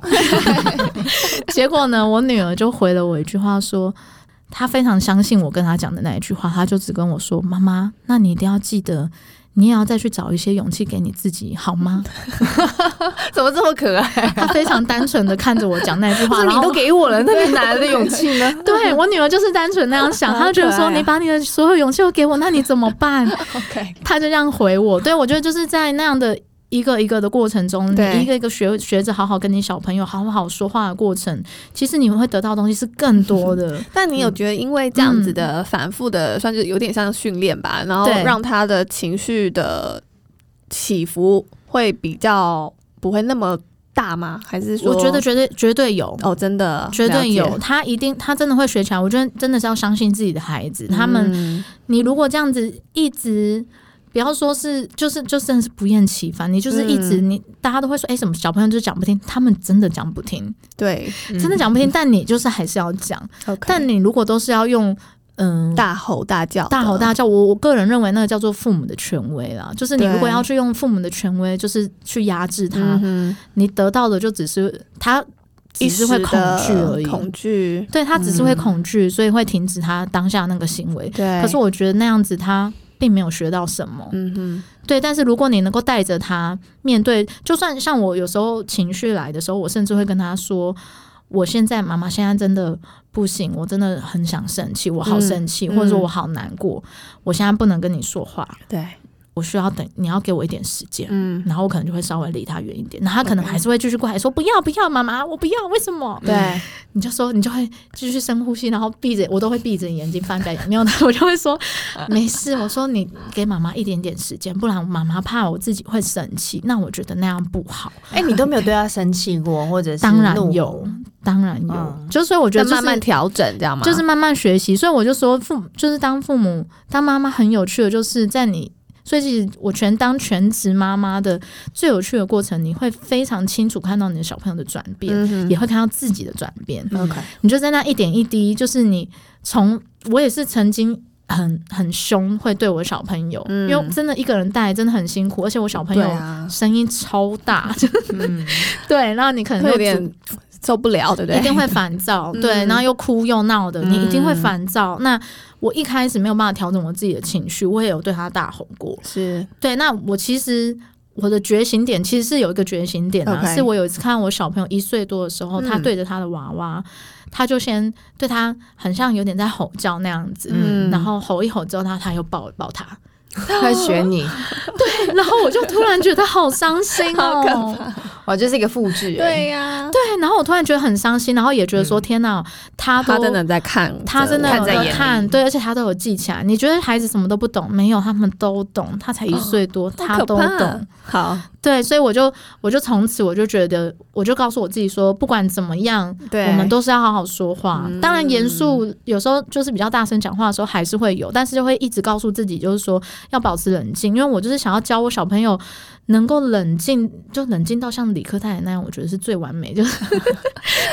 结果呢，我女儿就回了我一句话说。他非常相信我跟他讲的那一句话，他就只跟我说：“妈妈，那你一定要记得，你也要再去找一些勇气给你自己，好吗？” 怎么这么可爱？他非常单纯的看着我讲那句话，你都给我了，那你哪来的勇气呢？对，我女儿就是单纯那样想，她就觉得说：“你把你的所有勇气都给我，那你怎么办？”OK，他就这样回我。对，我觉得就是在那样的。一个一个的过程中，对你一个一个学学着好好跟你小朋友好好说话的过程，其实你们会得到的东西是更多的。但你有觉得，因为这样子的反复的，算是有点像训练吧，嗯、然后让他的情绪的起伏会比较不会那么大吗？还是说？我觉得绝对绝对有哦，真的绝对有。他一定他真的会学起来。我觉得真的是要相信自己的孩子。他们，嗯、你如果这样子一直。不要说是就是就真的是不厌其烦，你就是一直、嗯、你大家都会说，哎、欸，什么小朋友就讲不听，他们真的讲不听，对，真的讲不听。嗯、但你就是还是要讲。但你如果都是要用嗯大吼大叫、大吼大叫，我我个人认为那个叫做父母的权威啦，就是你如果要去用父母的权威，就是去压制他，对你得到的就只是他只是会恐惧而已，恐惧，对他只是会恐惧，嗯、所以会停止他当下那个行为。对，可是我觉得那样子他。并没有学到什么，嗯哼，对。但是如果你能够带着他面对，就算像我有时候情绪来的时候，我甚至会跟他说：“我现在妈妈现在真的不行，我真的很想生气，我好生气，嗯、或者说我好难过，嗯、我现在不能跟你说话。”对。我需要等，你要给我一点时间，嗯，然后我可能就会稍微离他远一点，那他可能还是会继续过来说不要不要，妈妈我不要，为什么？对，你就说你就会继续深呼吸，然后闭着，我都会闭着眼睛翻白眼，没有的我就会说 没事，我说你给妈妈一点点时间，不然妈妈怕我自己会生气，那我觉得那样不好。哎、欸，你都没有对他生气过，或者是当然有，当然有，嗯、就所以我觉得、就是、慢慢调整，知道吗？就是慢慢学习，所以我就说父母就是当父母当妈妈很有趣的，就是在你。所以，其实我全当全职妈妈的最有趣的过程，你会非常清楚看到你的小朋友的转变，嗯、也会看到自己的转变。OK，你就在那一点一滴，就是你从我也是曾经很很凶，会对我的小朋友，嗯、因为真的一个人带真的很辛苦，而且我小朋友声音超大，对，然后你可能有点受不了，对不对？一定会烦躁，对，然后又哭又闹的，嗯、你一定会烦躁。那我一开始没有办法调整我自己的情绪，我也有对他大吼过。是对，那我其实我的觉醒点其实是有一个觉醒点的.是我有一次看到我小朋友一岁多的时候，嗯、他对着他的娃娃，他就先对他很像有点在吼叫那样子，嗯，然后吼一吼之后，他他又抱抱他。他会学你，对，然后我就突然觉得好伤心哦，我就是一个复制，对呀，对，然后我突然觉得很伤心，然后也觉得说天哪，他他真的在看，他真的在看，对，而且他都有记起来。你觉得孩子什么都不懂？没有，他们都懂。他才一岁多，他都懂。好，对，所以我就我就从此我就觉得，我就告诉我自己说，不管怎么样，对，我们都是要好好说话。当然，严肃有时候就是比较大声讲话的时候还是会有，但是就会一直告诉自己，就是说。要保持冷静，因为我就是想要教我小朋友能够冷静，就冷静到像理科太太那样，我觉得是最完美，就是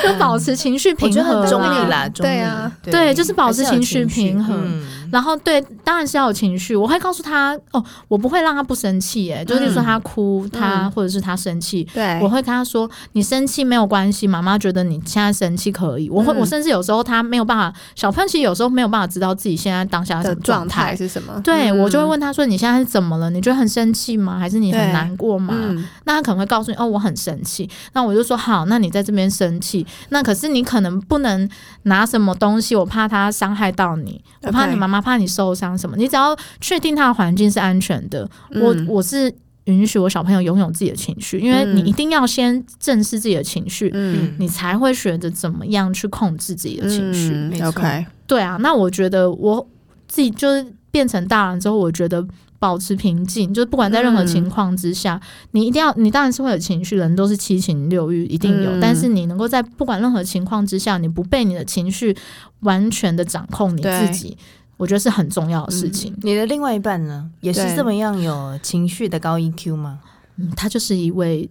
就保持情绪平和，中立啦，对啊，对，就是保持情绪平衡。然后对，当然是要有情绪，我会告诉他哦，我不会让他不生气，哎，就是说他哭，他或者是他生气，对，我会跟他说，你生气没有关系，妈妈觉得你现在生气可以。我会，我甚至有时候他没有办法，小朋友其实有时候没有办法知道自己现在当下的状态。是什么，对我就会问他说，你现在是怎么了？你觉得很生气吗？还是你很难过吗？那他可能会告诉你，哦，我很生气。那我就说好，那你在这边生气，那可是你可能不能拿什么东西，我怕他伤害到你，我怕你妈妈。怕你受伤什么？你只要确定他的环境是安全的，嗯、我我是允许我小朋友拥有自己的情绪，因为你一定要先正视自己的情绪，嗯，你才会学着怎么样去控制自己的情绪。嗯、，OK，对啊，那我觉得我自己就是变成大人之后，我觉得保持平静，就是不管在任何情况之下，嗯、你一定要，你当然是会有情绪，人都是七情六欲，一定有，嗯、但是你能够在不管任何情况之下，你不被你的情绪完全的掌控你自己。我觉得是很重要的事情。嗯、你的另外一半呢，也是这么样有情绪的高 EQ 吗？嗯，他就是一位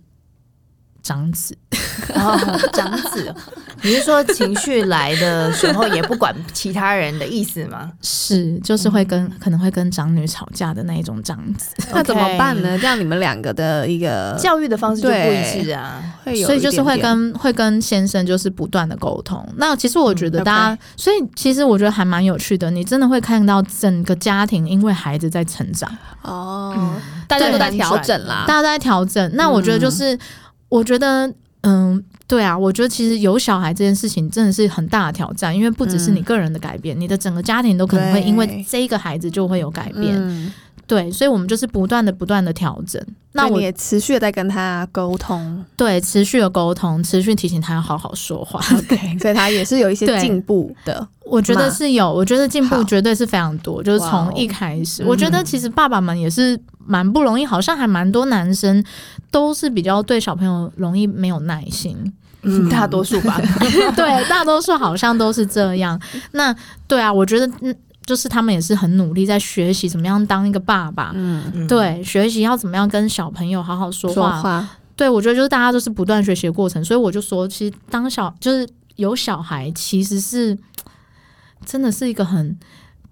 长子。然 后，长子，你是说情绪来的时候也不管其他人的意思吗？是，就是会跟、嗯、可能会跟长女吵架的那一种长子。那怎么办呢？这样你们两个的一个教育的方式就不一致啊。所以就是会跟会跟先生就是不断的沟通。那其实我觉得大家，嗯 okay、所以其实我觉得还蛮有趣的。你真的会看到整个家庭因为孩子在成长哦，嗯、大家都在调整啦，大家都在调整。那我觉得就是，嗯、我觉得。嗯，对啊，我觉得其实有小孩这件事情真的是很大的挑战，因为不只是你个人的改变，嗯、你的整个家庭都可能会因为这一个孩子就会有改变。嗯、对，所以我们就是不断的、不断的调整。那我也持续的在跟他沟通，对，持续的沟通，持续提醒他要好好说话。OK，所以他也是有一些进步的。我觉得是有，我觉得进步绝对是非常多。就是从一开始，Wow 我觉得其实爸爸们也是蛮不容易，好像还蛮多男生都是比较对小朋友容易没有耐心。嗯，大多数吧。对，大多数好像都是这样。那对啊，我觉得嗯。就是他们也是很努力在学习怎么样当一个爸爸，嗯，对，学习要怎么样跟小朋友好好说话。说话对，我觉得就是大家都是不断学习的过程，所以我就说，其实当小就是有小孩，其实是真的是一个很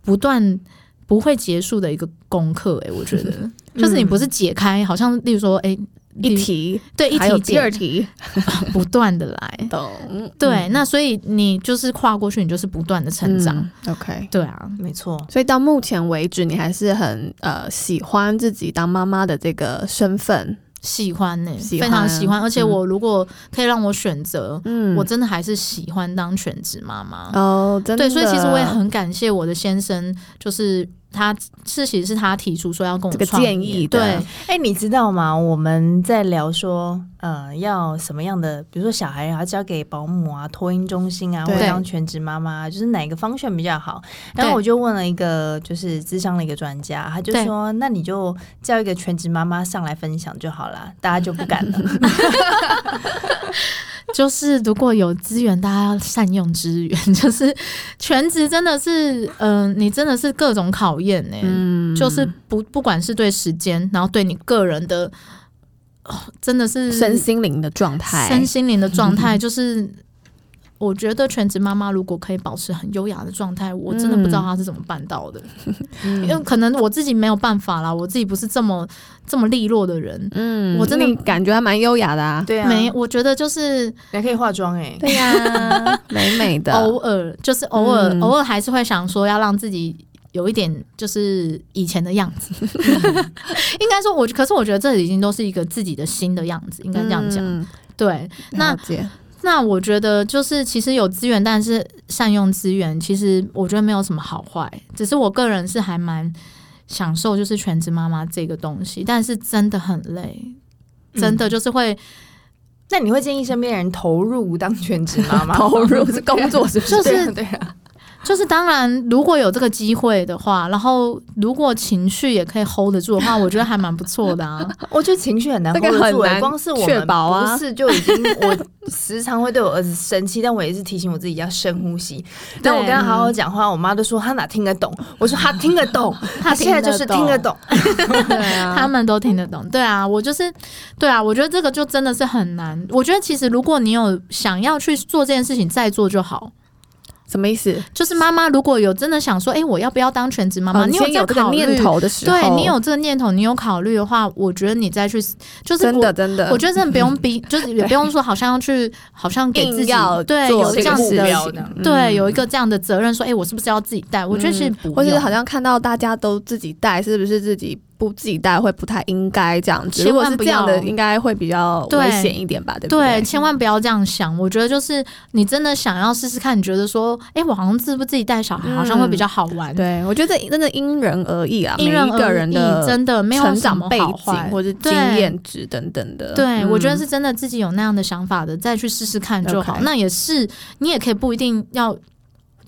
不断不会结束的一个功课。哎，我觉得 就是你不是解开，好像例如说，哎。一题对一题第二题，不断的来，懂对，那所以你就是跨过去，你就是不断的成长。嗯、OK，对啊，没错。所以到目前为止，你还是很呃喜欢自己当妈妈的这个身份，喜欢呢、欸，非常喜欢。而且我如果可以让我选择，嗯，我真的还是喜欢当全职妈妈。哦，真的。对，所以其实我也很感谢我的先生，就是。他是其实是他提出说要跟我这个建议的，对，哎、欸，你知道吗？我们在聊说，呃，要什么样的，比如说小孩要交给保姆啊、托婴中心啊，或者当全职妈妈，就是哪个方向比较好？然后我就问了一个就是智商的一个专家，他就说，那你就叫一个全职妈妈上来分享就好了，大家就不敢了。就是如果有资源，大家要善用资源。就是全职真的是，嗯、呃，你真的是各种考验呢、欸。嗯，就是不不管是对时间，然后对你个人的，哦，真的是身心灵的状态，身心灵的状态 就是。我觉得全职妈妈如果可以保持很优雅的状态，我真的不知道她是怎么办到的。嗯、因为可能我自己没有办法啦，我自己不是这么这么利落的人。嗯，我真的感觉还蛮优雅的啊。对啊，没，我觉得就是还可以化妆哎、欸。对呀、啊，美美的。偶尔就是偶尔、嗯、偶尔还是会想说要让自己有一点就是以前的样子。应该说我，可是我觉得这已经都是一个自己的新的样子，应该这样讲。嗯、对，那。那我觉得就是，其实有资源，但是善用资源，其实我觉得没有什么好坏。只是我个人是还蛮享受，就是全职妈妈这个东西，但是真的很累，真的就是会。嗯、那你会建议身边人投入当全职妈妈？投入是工作是不是？就是对啊。就是当然，如果有这个机会的话，然后如果情绪也可以 hold 得住的话，我觉得还蛮不错的啊。我觉得情绪很难 hold 得住，光是我们不是就已经，我时常会对我儿子生气，但我也是提醒我自己要深呼吸。但我跟他好好讲话，我妈都说他哪听得懂，我说 他听得懂，他现在就是听得懂。对啊，他们都听得懂。对啊，我就是对啊，我觉得这个就真的是很难。我觉得其实如果你有想要去做这件事情，再做就好。什么意思？就是妈妈如果有真的想说，哎、欸，我要不要当全职妈妈？你有这个念头的时候，对你有这个念头，你有考虑的话，我觉得你再去，就是真的真的，我觉得真的不用逼，就是也不用说好像要去，好像给自己要对有这样子的，嗯、对有一个这样的责任，说，哎、欸，我是不是要自己带？我觉得是不，或者好像看到大家都自己带，是不是自己？不自己带会不太应该这样子，如果是这样的，应该会比较危险一点吧？对，对不对？对，千万不要这样想。我觉得就是你真的想要试试看，你觉得说，哎、欸，我好像自不自己带小孩，好像会比较好玩。嗯、对，我觉得这真的因人而异啊，因人而异，每一个人的真的没有成长背景或者经验值等等的。对，我觉得是真的自己有那样的想法的，再去试试看就好。那也是，你也可以不一定要。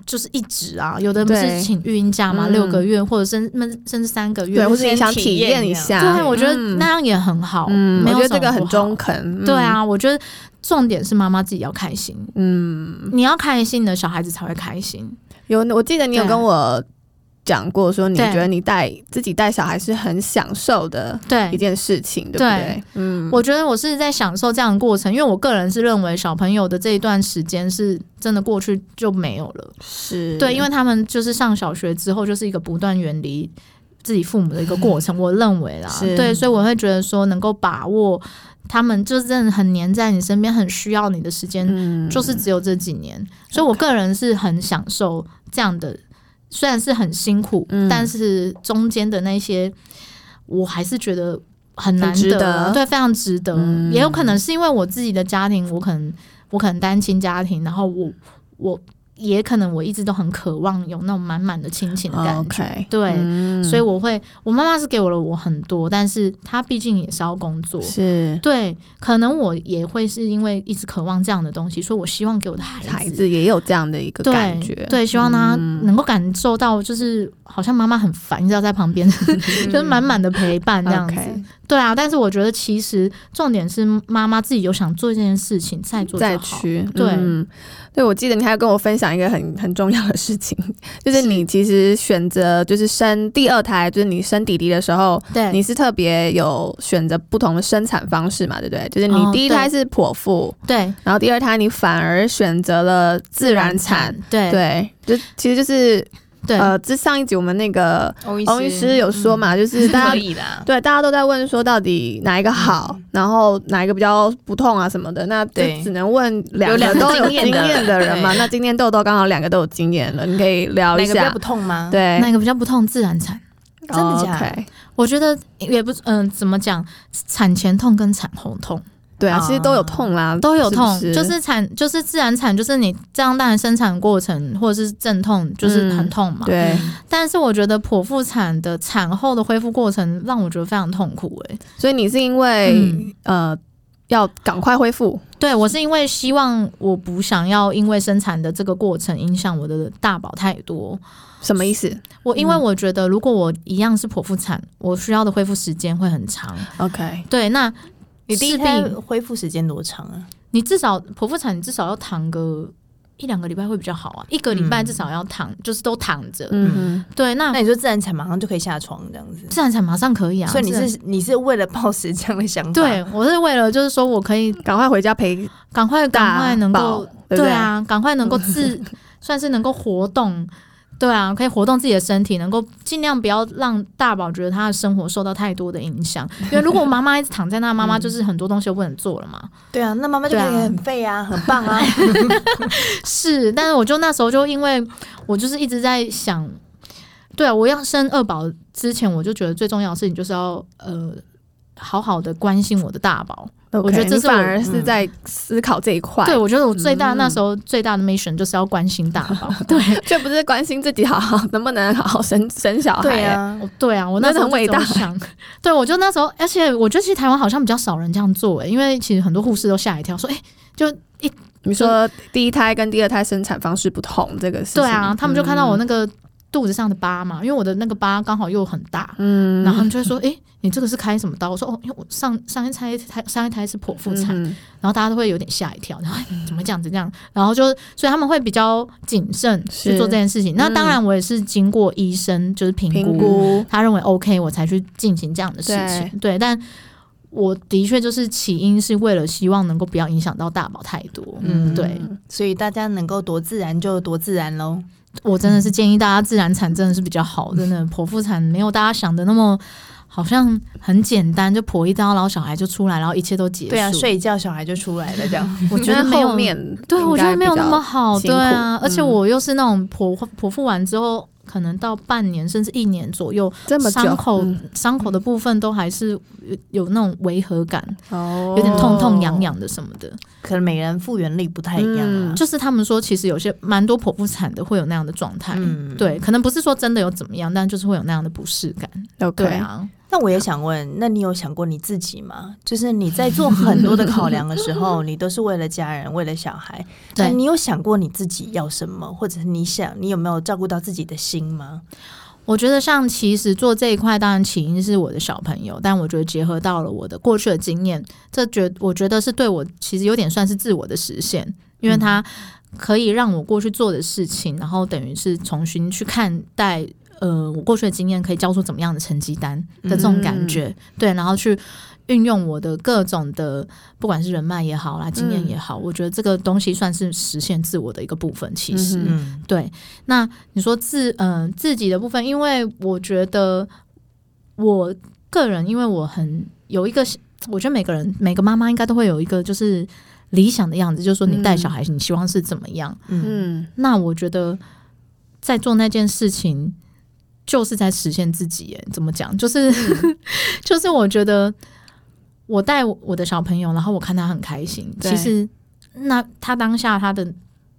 就是一直啊，有的不是请育婴假嘛，六个月或者甚甚至三个月，对，或者你想体验一下，对，我觉得那样也很好。嗯，我觉得这个很中肯。对啊，我觉得重点是妈妈自己要开心。嗯，你要开心，你的小孩子才会开心。有，我记得你有跟我。讲过说，你觉得你带自己带小孩是很享受的对。一件事情，对，对不对？嗯，我觉得我是在享受这样的过程，因为我个人是认为小朋友的这一段时间是真的过去就没有了，是。对，因为他们就是上小学之后就是一个不断远离自己父母的一个过程，我认为啦，对，所以我会觉得说能够把握他们就是真的很黏在你身边，很需要你的时间，就是只有这几年，所以我个人是很享受这样的。虽然是很辛苦，嗯、但是中间的那些，我还是觉得很难得，得对，非常值得。嗯、也有可能是因为我自己的家庭，我可能我可能单亲家庭，然后我我。也可能我一直都很渴望有那种满满的亲情的感觉，okay, 对，嗯、所以我会，我妈妈是给我了我很多，但是她毕竟也是要工作，是。对，可能我也会是因为一直渴望这样的东西，所以我希望给我的孩子，孩子也有这样的一个感觉，对，对，希望他能够感受到，就是好像妈妈很烦，你知道在旁边，就是满满的陪伴这样子，okay, 对啊，但是我觉得其实重点是妈妈自己有想做这件事情再做再去。对，嗯，对，我记得你还要跟我分享一个很很重要的事情，就是你其实选择就是生第二胎，就是你生弟弟的时候，对，你是特别有选择不同的生产方式嘛，对不对？就是你第一胎是剖腹，对，然后第二胎你反而选择了自然产，对对，就其实就是。对，呃，这上一集我们那个欧医师有说嘛，嗯、就是大家 对大家都在问说到底哪一个好，嗯、然后哪一个比较不痛啊什么的，那就只能问两个都有经验的人嘛。那今天豆豆刚好两个都有经验了，你可以聊一下。哪个不痛吗？对，哪个比较不痛？自然产，真的假的我觉得也不嗯、呃，怎么讲？产前痛跟产后痛。对啊，其实都有痛啦，都有痛，是是就是产，就是自然产，就是你这样当然生产过程或者是阵痛，就是很痛嘛。嗯、对，但是我觉得剖腹产的产后的恢复过程让我觉得非常痛苦诶、欸。所以你是因为、嗯、呃要赶快恢复？对，我是因为希望我不想要因为生产的这个过程影响我的大宝太多。什么意思？我因为我觉得如果我一样是剖腹产，我需要的恢复时间会很长。OK，对，那。你第一胎恢复时间多长啊？你至少剖腹产，你至少要躺个一两个礼拜会比较好啊。一个礼拜至少要躺，嗯、就是都躺着。嗯，对。那那你说自然产马上就可以下床这样子？自然产马上可以啊。所以你是你是为了抱持这样的想法？对，我是为了就是说我可以赶快回家陪，赶快赶快能够对啊，赶快能够自 算是能够活动。对啊，可以活动自己的身体，能够尽量不要让大宝觉得他的生活受到太多的影响。因为如果妈妈一直躺在那，妈妈就是很多东西都不能做了嘛。对啊，那妈妈就可以很废啊，啊很棒啊。是，但是我就那时候就因为我就是一直在想，对啊，我要生二宝之前，我就觉得最重要的事情就是要呃。好好的关心我的大宝，okay, 我觉得这是反而是在思考这一块。嗯、对，我觉得我最大、嗯、那时候最大的 mission 就是要关心大宝，对，却不是关心自己好好能不能好好生生小孩。对啊，对啊，我那时候很伟大。对，我就那时候，而且我觉得其实台湾好像比较少人这样做诶，因为其实很多护士都吓一跳，说，哎，就一你说第一胎跟第二胎生产方式不同，这个是对啊，他们就看到我那个。肚子上的疤嘛，因为我的那个疤刚好又很大，嗯，然后他们就会说，哎、欸，你这个是开什么刀？我说，哦，因为我上上一胎胎上一胎是剖腹产，嗯、然后大家都会有点吓一跳，然 后怎么这样子？这样，然后就所以他们会比较谨慎去做这件事情。那当然，我也是经过医生就是评估，他认为 OK，我才去进行这样的事情。对，对，但我的确就是起因是为了希望能够不要影响到大宝太多，嗯，对，所以大家能够多自然就多自然喽。我真的是建议大家自然产真的是比较好，真的剖腹产没有大家想的那么好像很简单，就剖一刀，然后小孩就出来，然后一切都结束。对啊，睡一觉小孩就出来了，这样我觉得后面对我觉得没有那么好，对啊，而且我又是那种剖剖腹完之后。可能到半年甚至一年左右，这么伤口伤、嗯、口的部分都还是有有那种违和感，哦，有点痛痛痒痒的什么的。可能每人复原力不太一样啊。就是他们说，其实有些蛮多剖腹产的会有那样的状态，嗯，对，可能不是说真的有怎么样，但就是会有那样的不适感。对啊。那我也想问，那你有想过你自己吗？就是你在做很多的考量的时候，你都是为了家人，为了小孩。对，你有想过你自己要什么，或者是你想，你有没有照顾到自己的心吗？我觉得像其实做这一块，当然起因是我的小朋友，但我觉得结合到了我的过去的经验，这觉我觉得是对我其实有点算是自我的实现，因为它可以让我过去做的事情，然后等于是重新去看待。呃，我过去的经验可以交出怎么样的成绩单的这种感觉，嗯、对，然后去运用我的各种的，不管是人脉也好啦，经验也好，嗯、我觉得这个东西算是实现自我的一个部分。其实，嗯、对。那你说自嗯、呃、自己的部分，因为我觉得我个人，因为我很有一个，我觉得每个人每个妈妈应该都会有一个就是理想的样子，就是说你带小孩，你希望是怎么样？嗯，那我觉得在做那件事情。就是在实现自己，耶，怎么讲？就是，就是我觉得我带我的小朋友，然后我看他很开心。其实，那他当下他的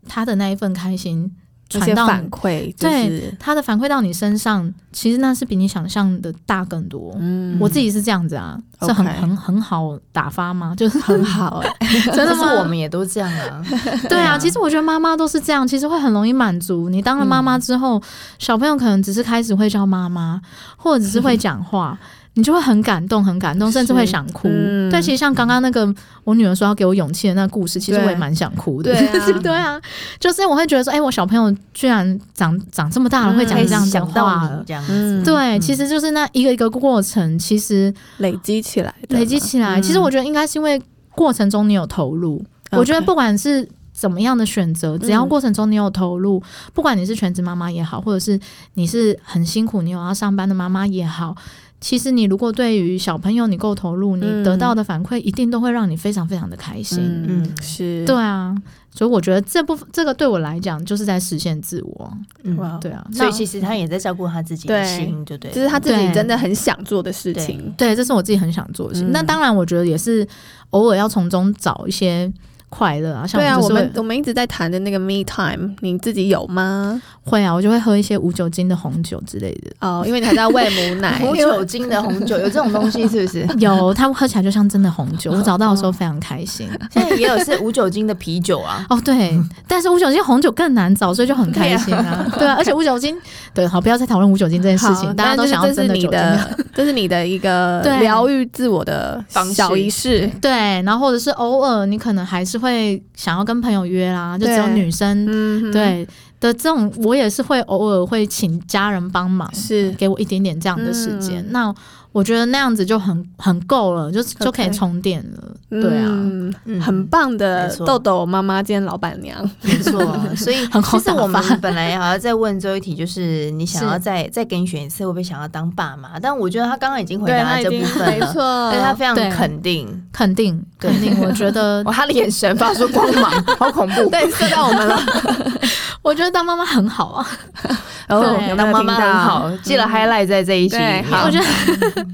他的那一份开心。传到反馈，对他的反馈到你身上，其实那是比你想象的大更多。嗯，我自己是这样子啊，是很很很好打发吗？就是很好，真的是我们也都这样 啊。对啊，其实我觉得妈妈都是这样，其实会很容易满足。你当了妈妈之后，小朋友可能只是开始会叫妈妈，或者只是会讲话，你就会很感动，很感动，甚至会想哭。嗯、对，其实像刚刚那个我女儿说要给我勇气的那个故事，其实我也蛮想哭的。对啊，对啊，就是我会觉得说，哎、欸，我小朋友居然长长这么大了，会讲这样讲话了，这样子。对，其实就是那一个一个过程，其实累积起来，累积起来。其实我觉得应该是因为过程中你有投入。嗯、我觉得不管是怎么样的选择，只要过程中你有投入，嗯、不管你是全职妈妈也好，或者是你是很辛苦你有要上班的妈妈也好。其实你如果对于小朋友你够投入，你得到的反馈一定都会让你非常非常的开心。嗯，是对啊，所以我觉得这部分这个对我来讲就是在实现自我。嗯，对啊，所以其实他也在照顾他自己的心，对对，这是他自己真的很想做的事情。对，这是我自己很想做的事情。那当然，我觉得也是偶尔要从中找一些。快乐啊，像对啊，我们我们一直在谈的那个 me time，你自己有吗？会啊，我就会喝一些无酒精的红酒之类的哦，因为你还在喂母奶。无酒精的红酒有这种东西是不是？有，它喝起来就像真的红酒。我找到的时候非常开心。现在也有是无酒精的啤酒啊。哦，对，但是无酒精红酒更难找，所以就很开心啊。对啊，而且无酒精，对，好，不要再讨论无酒精这件事情，大家都想要真的酒精。这是你的一个疗愈自我的小仪式。对，然后或者是偶尔你可能还是。会想要跟朋友约啦，就只有女生对、嗯、对的这种，我也是会偶尔会请家人帮忙，是。给我一点点这样的时间。嗯、那我觉得那样子就很很够了，就.就可以充电了。对啊，嗯，很棒的豆豆妈妈兼老板娘，没错。所以其实我们本来好像在问周一题，就是你想要再再给你选一次，会不会想要当爸妈？但我觉得他刚刚已经回答了这部分了，没错，而且他非常肯定，肯定，肯定。我觉得 他的眼神发出光芒，好恐怖，对，射到我们了。我觉得当妈妈很好啊，然后当妈妈很好，记得 highlight 在这一集。好，我觉得。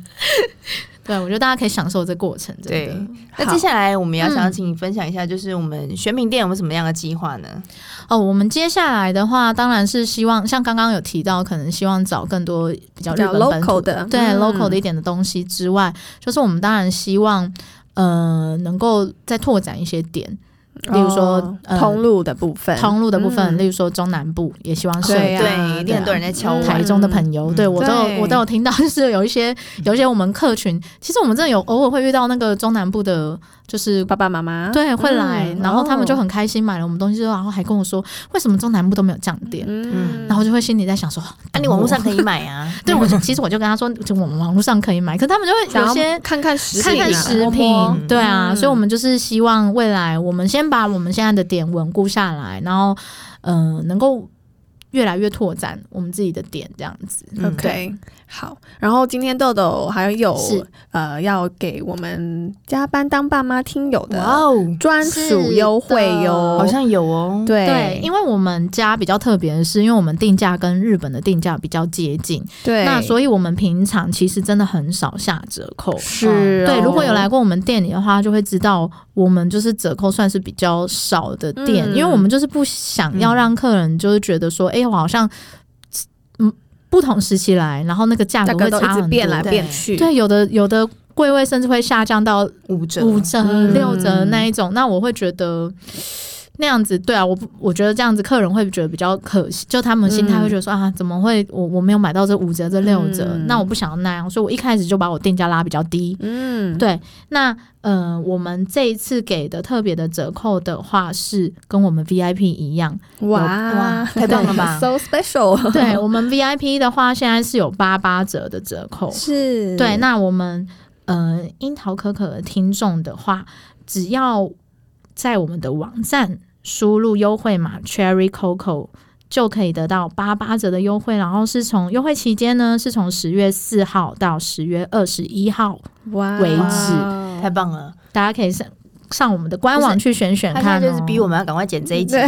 对，我觉得大家可以享受这过程。对，那接下来我们要想请你分享一下，就是我们选品店有没有什么样的计划呢？哦，我们接下来的话，当然是希望像刚刚有提到，可能希望找更多比较 local 的，对 local 的一点的东西之外，就是我们当然希望，呃，能够再拓展一些点。例如说通路的部分，通路的部分，例如说中南部也希望是对，一定很多人在敲台中的朋友，对我都有我都有听到，就是有一些有一些我们客群，其实我们真的有偶尔会遇到那个中南部的，就是爸爸妈妈，对，会来，然后他们就很开心买了我们东西之后，然后还跟我说，为什么中南部都没有这样店？嗯，然后就会心里在想说，啊，你网络上可以买啊？对，我其实我就跟他说，就我们网络上可以买，可他们就会有些看看食品，看看食品，对啊，所以我们就是希望未来我们先把我们现在的点稳固下来，然后，嗯、呃，能够越来越拓展我们自己的点，这样子。OK，好。然后今天豆豆还有呃要给我们加班当爸妈听友的专属优惠哟，好像有哦。对，对，因为我们家比较特别的是，因为我们定价跟日本的定价比较接近，对，那所以我们平常其实真的很少下折扣。是、哦，对，如果有来过我们店里的话，就会知道我们就是折扣算是比较少的店，嗯、因为我们就是不想要让客人就是觉得说，哎、嗯，我好像。不同时期来，然后那个价格会差很多，变来变去。对，有的有的柜位甚至会下降到五折、五折、六折那一种。那我会觉得那样子，对啊，我我觉得这样子客人会觉得比较可惜，就他们心态会觉得说啊，怎么会我我没有买到这五折、这六折？那我不想要那样，所以我一开始就把我定价拉比较低。嗯，对，那。嗯、呃，我们这一次给的特别的折扣的话，是跟我们 VIP 一样。哇哇，太棒了吧！So special。对，我们 VIP 的话，现在是有八八折的折扣。是。对，那我们呃，樱桃可可的听众的话，只要在我们的网站输入优惠码 Cherry Coco。就可以得到八八折的优惠，然后是从优惠期间呢，是从十月四号到十月二十一号为止，哇太棒了！大家可以上上我们的官网去选选看，就是逼我们要赶快剪这一集。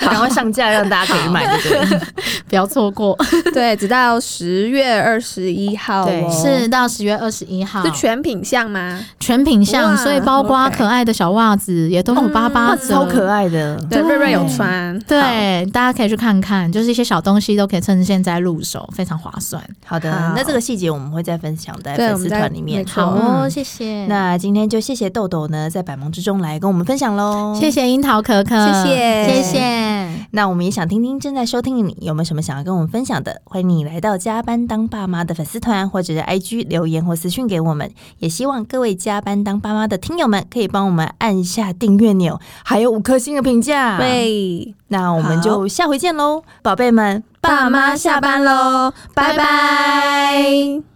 赶快上架，让大家可以买，对不对？不要错过。对，直到十月二十一号，对，是到十月二十一号。是全品相吗？全品相，所以包括可爱的小袜子也都有八八折，超可爱的。对，瑞瑞有穿，对，大家可以去看看，就是一些小东西都可以趁现在入手，非常划算。好的，那这个细节我们会再分享在粉丝团里面。好哦，谢谢。那今天就谢谢谢豆豆呢，在百忙之中来跟我们分享喽。谢谢樱桃可可，谢谢，谢谢。那我们也想听听正在收听的你有没有什么么想要跟我们分享的，欢迎你来到加班当爸妈的粉丝团，或者是 IG 留言或私讯给我们。也希望各位加班当爸妈的听友们，可以帮我们按下订阅钮，还有五颗星的评价。对，那我们就下回见喽，宝贝们，爸妈下班喽，拜拜。